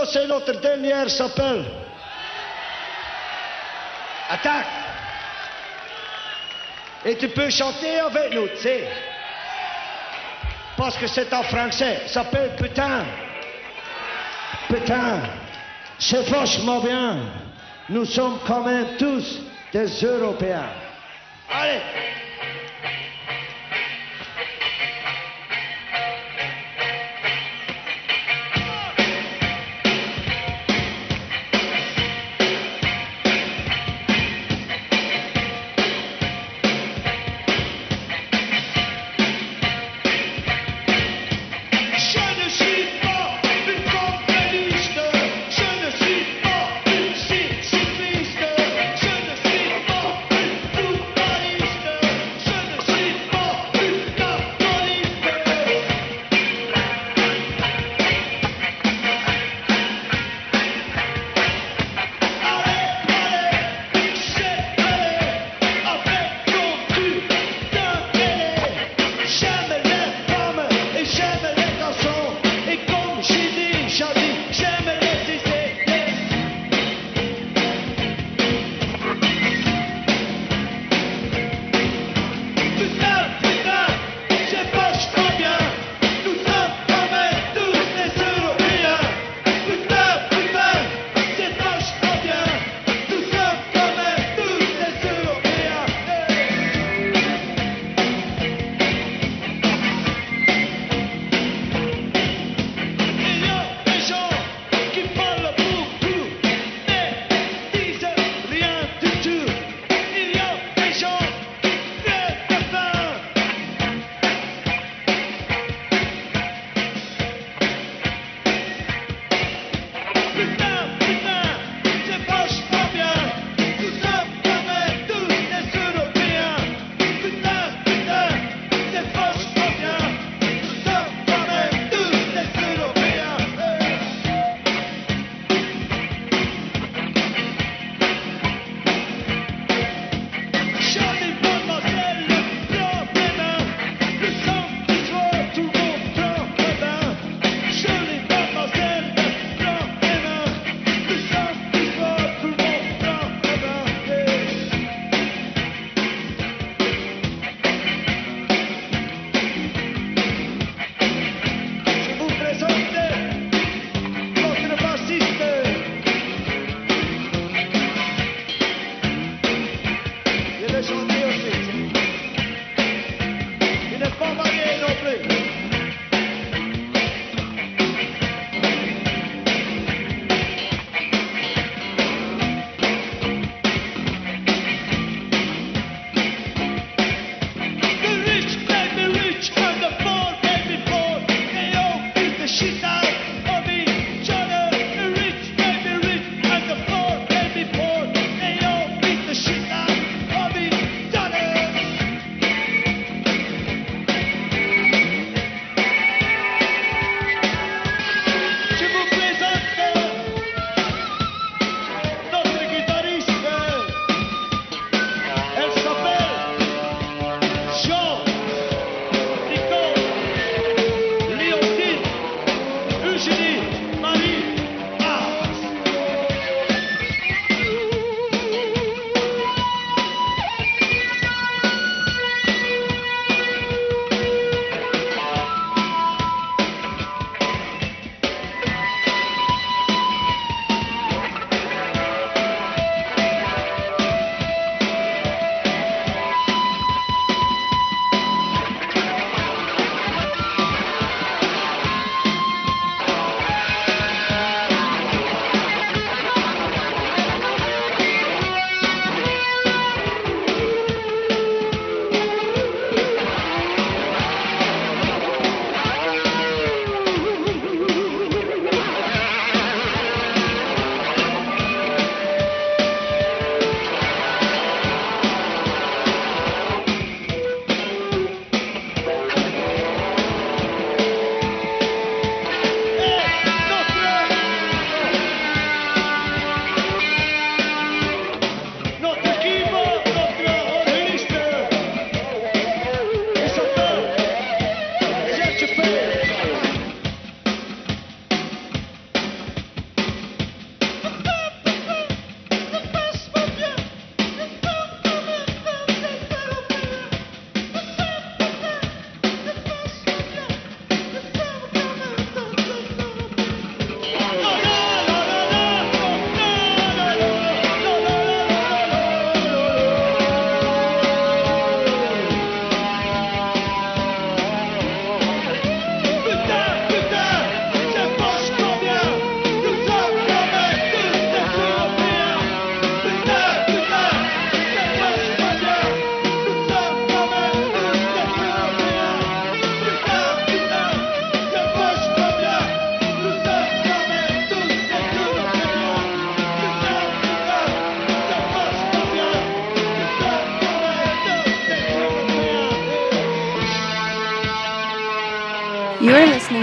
C'est notre dernière s'appelle. Attaque. Et tu peux chanter avec nous, tu sais. Parce que c'est en français. Ça s'appelle putain. Putain. C'est vachement bien. Nous sommes quand même tous des Européens. Allez.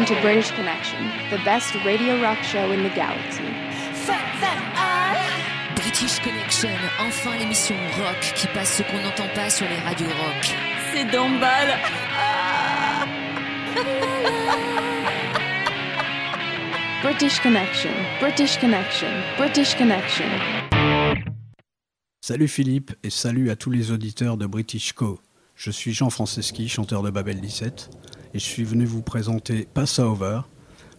To British Connection, the best radio rock show in the galaxy. British Connection, enfin l'émission rock qui passe ce qu'on n'entend pas sur les radios rock. C'est d'emballe. British Connection, British Connection, British Connection. Salut Philippe et salut à tous les auditeurs de British Co. Je suis Jean Franceschi, chanteur de Babel 17, et je suis venu vous présenter Passover,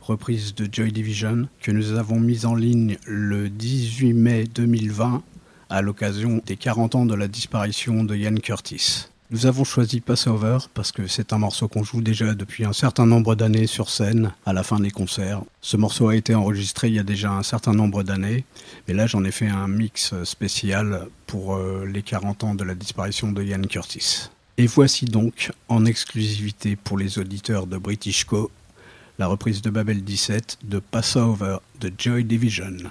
reprise de Joy Division, que nous avons mise en ligne le 18 mai 2020 à l'occasion des 40 ans de la disparition de Ian Curtis. Nous avons choisi Passover parce que c'est un morceau qu'on joue déjà depuis un certain nombre d'années sur scène à la fin des concerts. Ce morceau a été enregistré il y a déjà un certain nombre d'années, mais là j'en ai fait un mix spécial pour euh, les 40 ans de la disparition de Ian Curtis. Et voici donc, en exclusivité pour les auditeurs de British Co, la reprise de Babel 17 de Passover de Joy Division.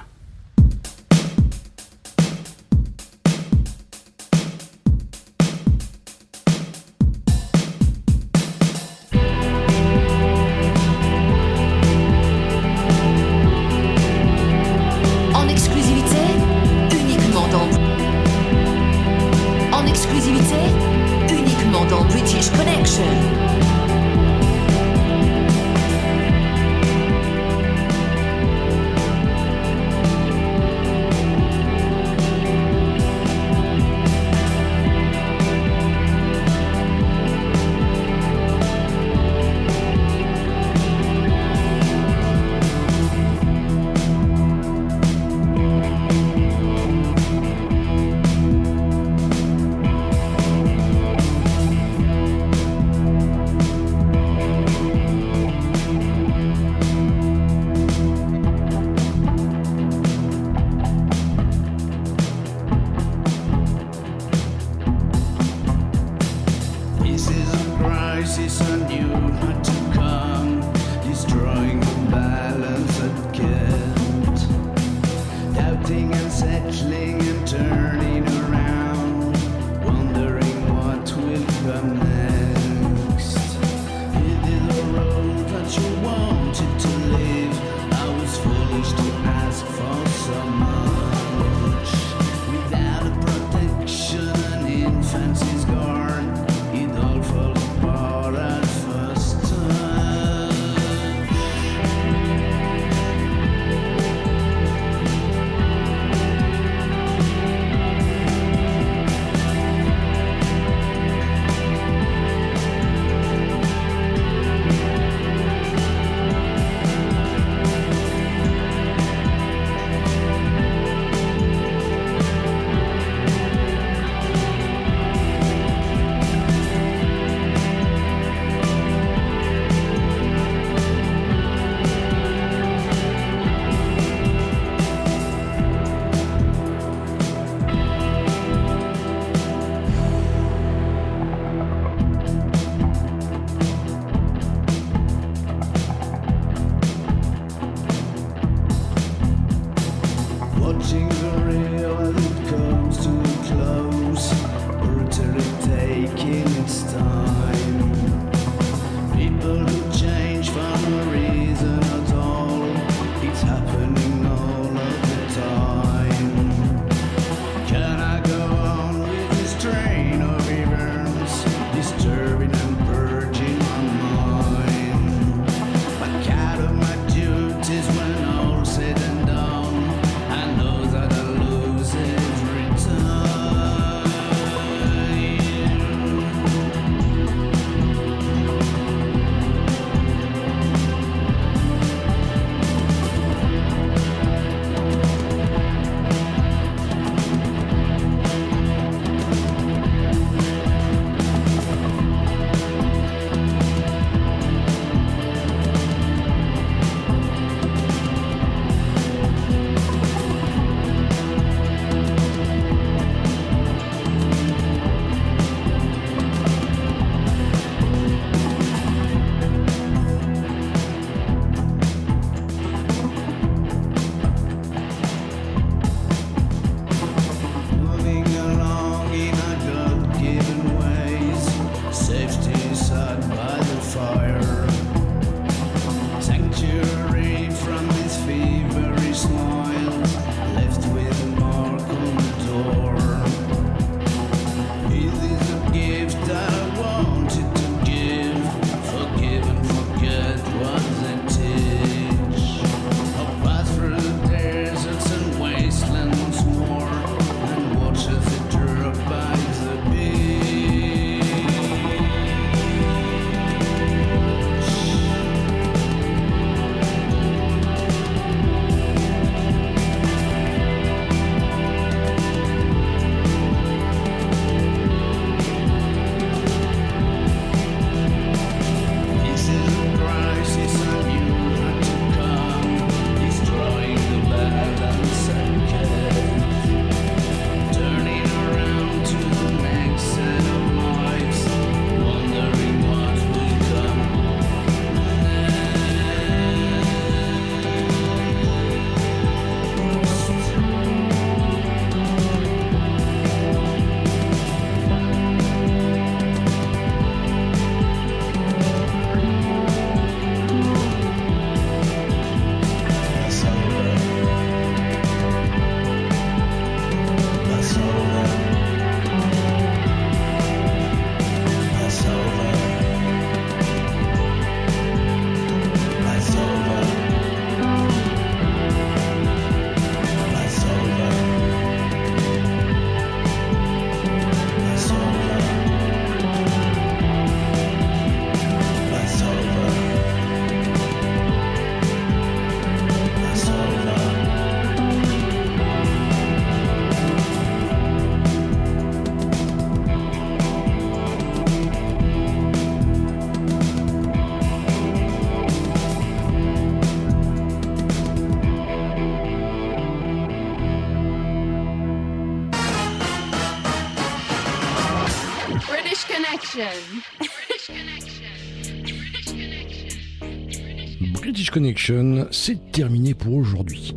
Connection, c'est terminé pour aujourd'hui.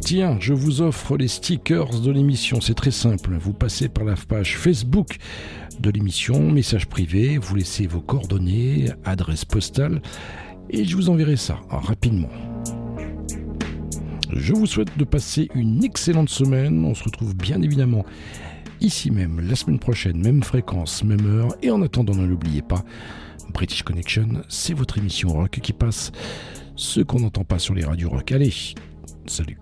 Tiens, je vous offre les stickers de l'émission, c'est très simple. Vous passez par la page Facebook de l'émission, message privé, vous laissez vos coordonnées, adresse postale, et je vous enverrai ça ah, rapidement. Je vous souhaite de passer une excellente semaine. On se retrouve bien évidemment ici même la semaine prochaine, même fréquence, même heure. Et en attendant, ne l'oubliez pas, British Connection, c'est votre émission rock qui passe ce qu'on n'entend pas sur les radios rock. Allez, salut.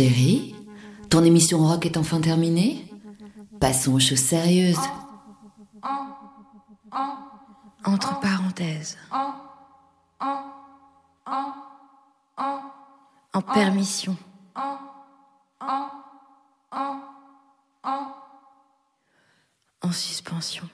Chérie, ton émission rock est enfin terminée Passons aux choses sérieuses. Entre parenthèses. En permission. En suspension.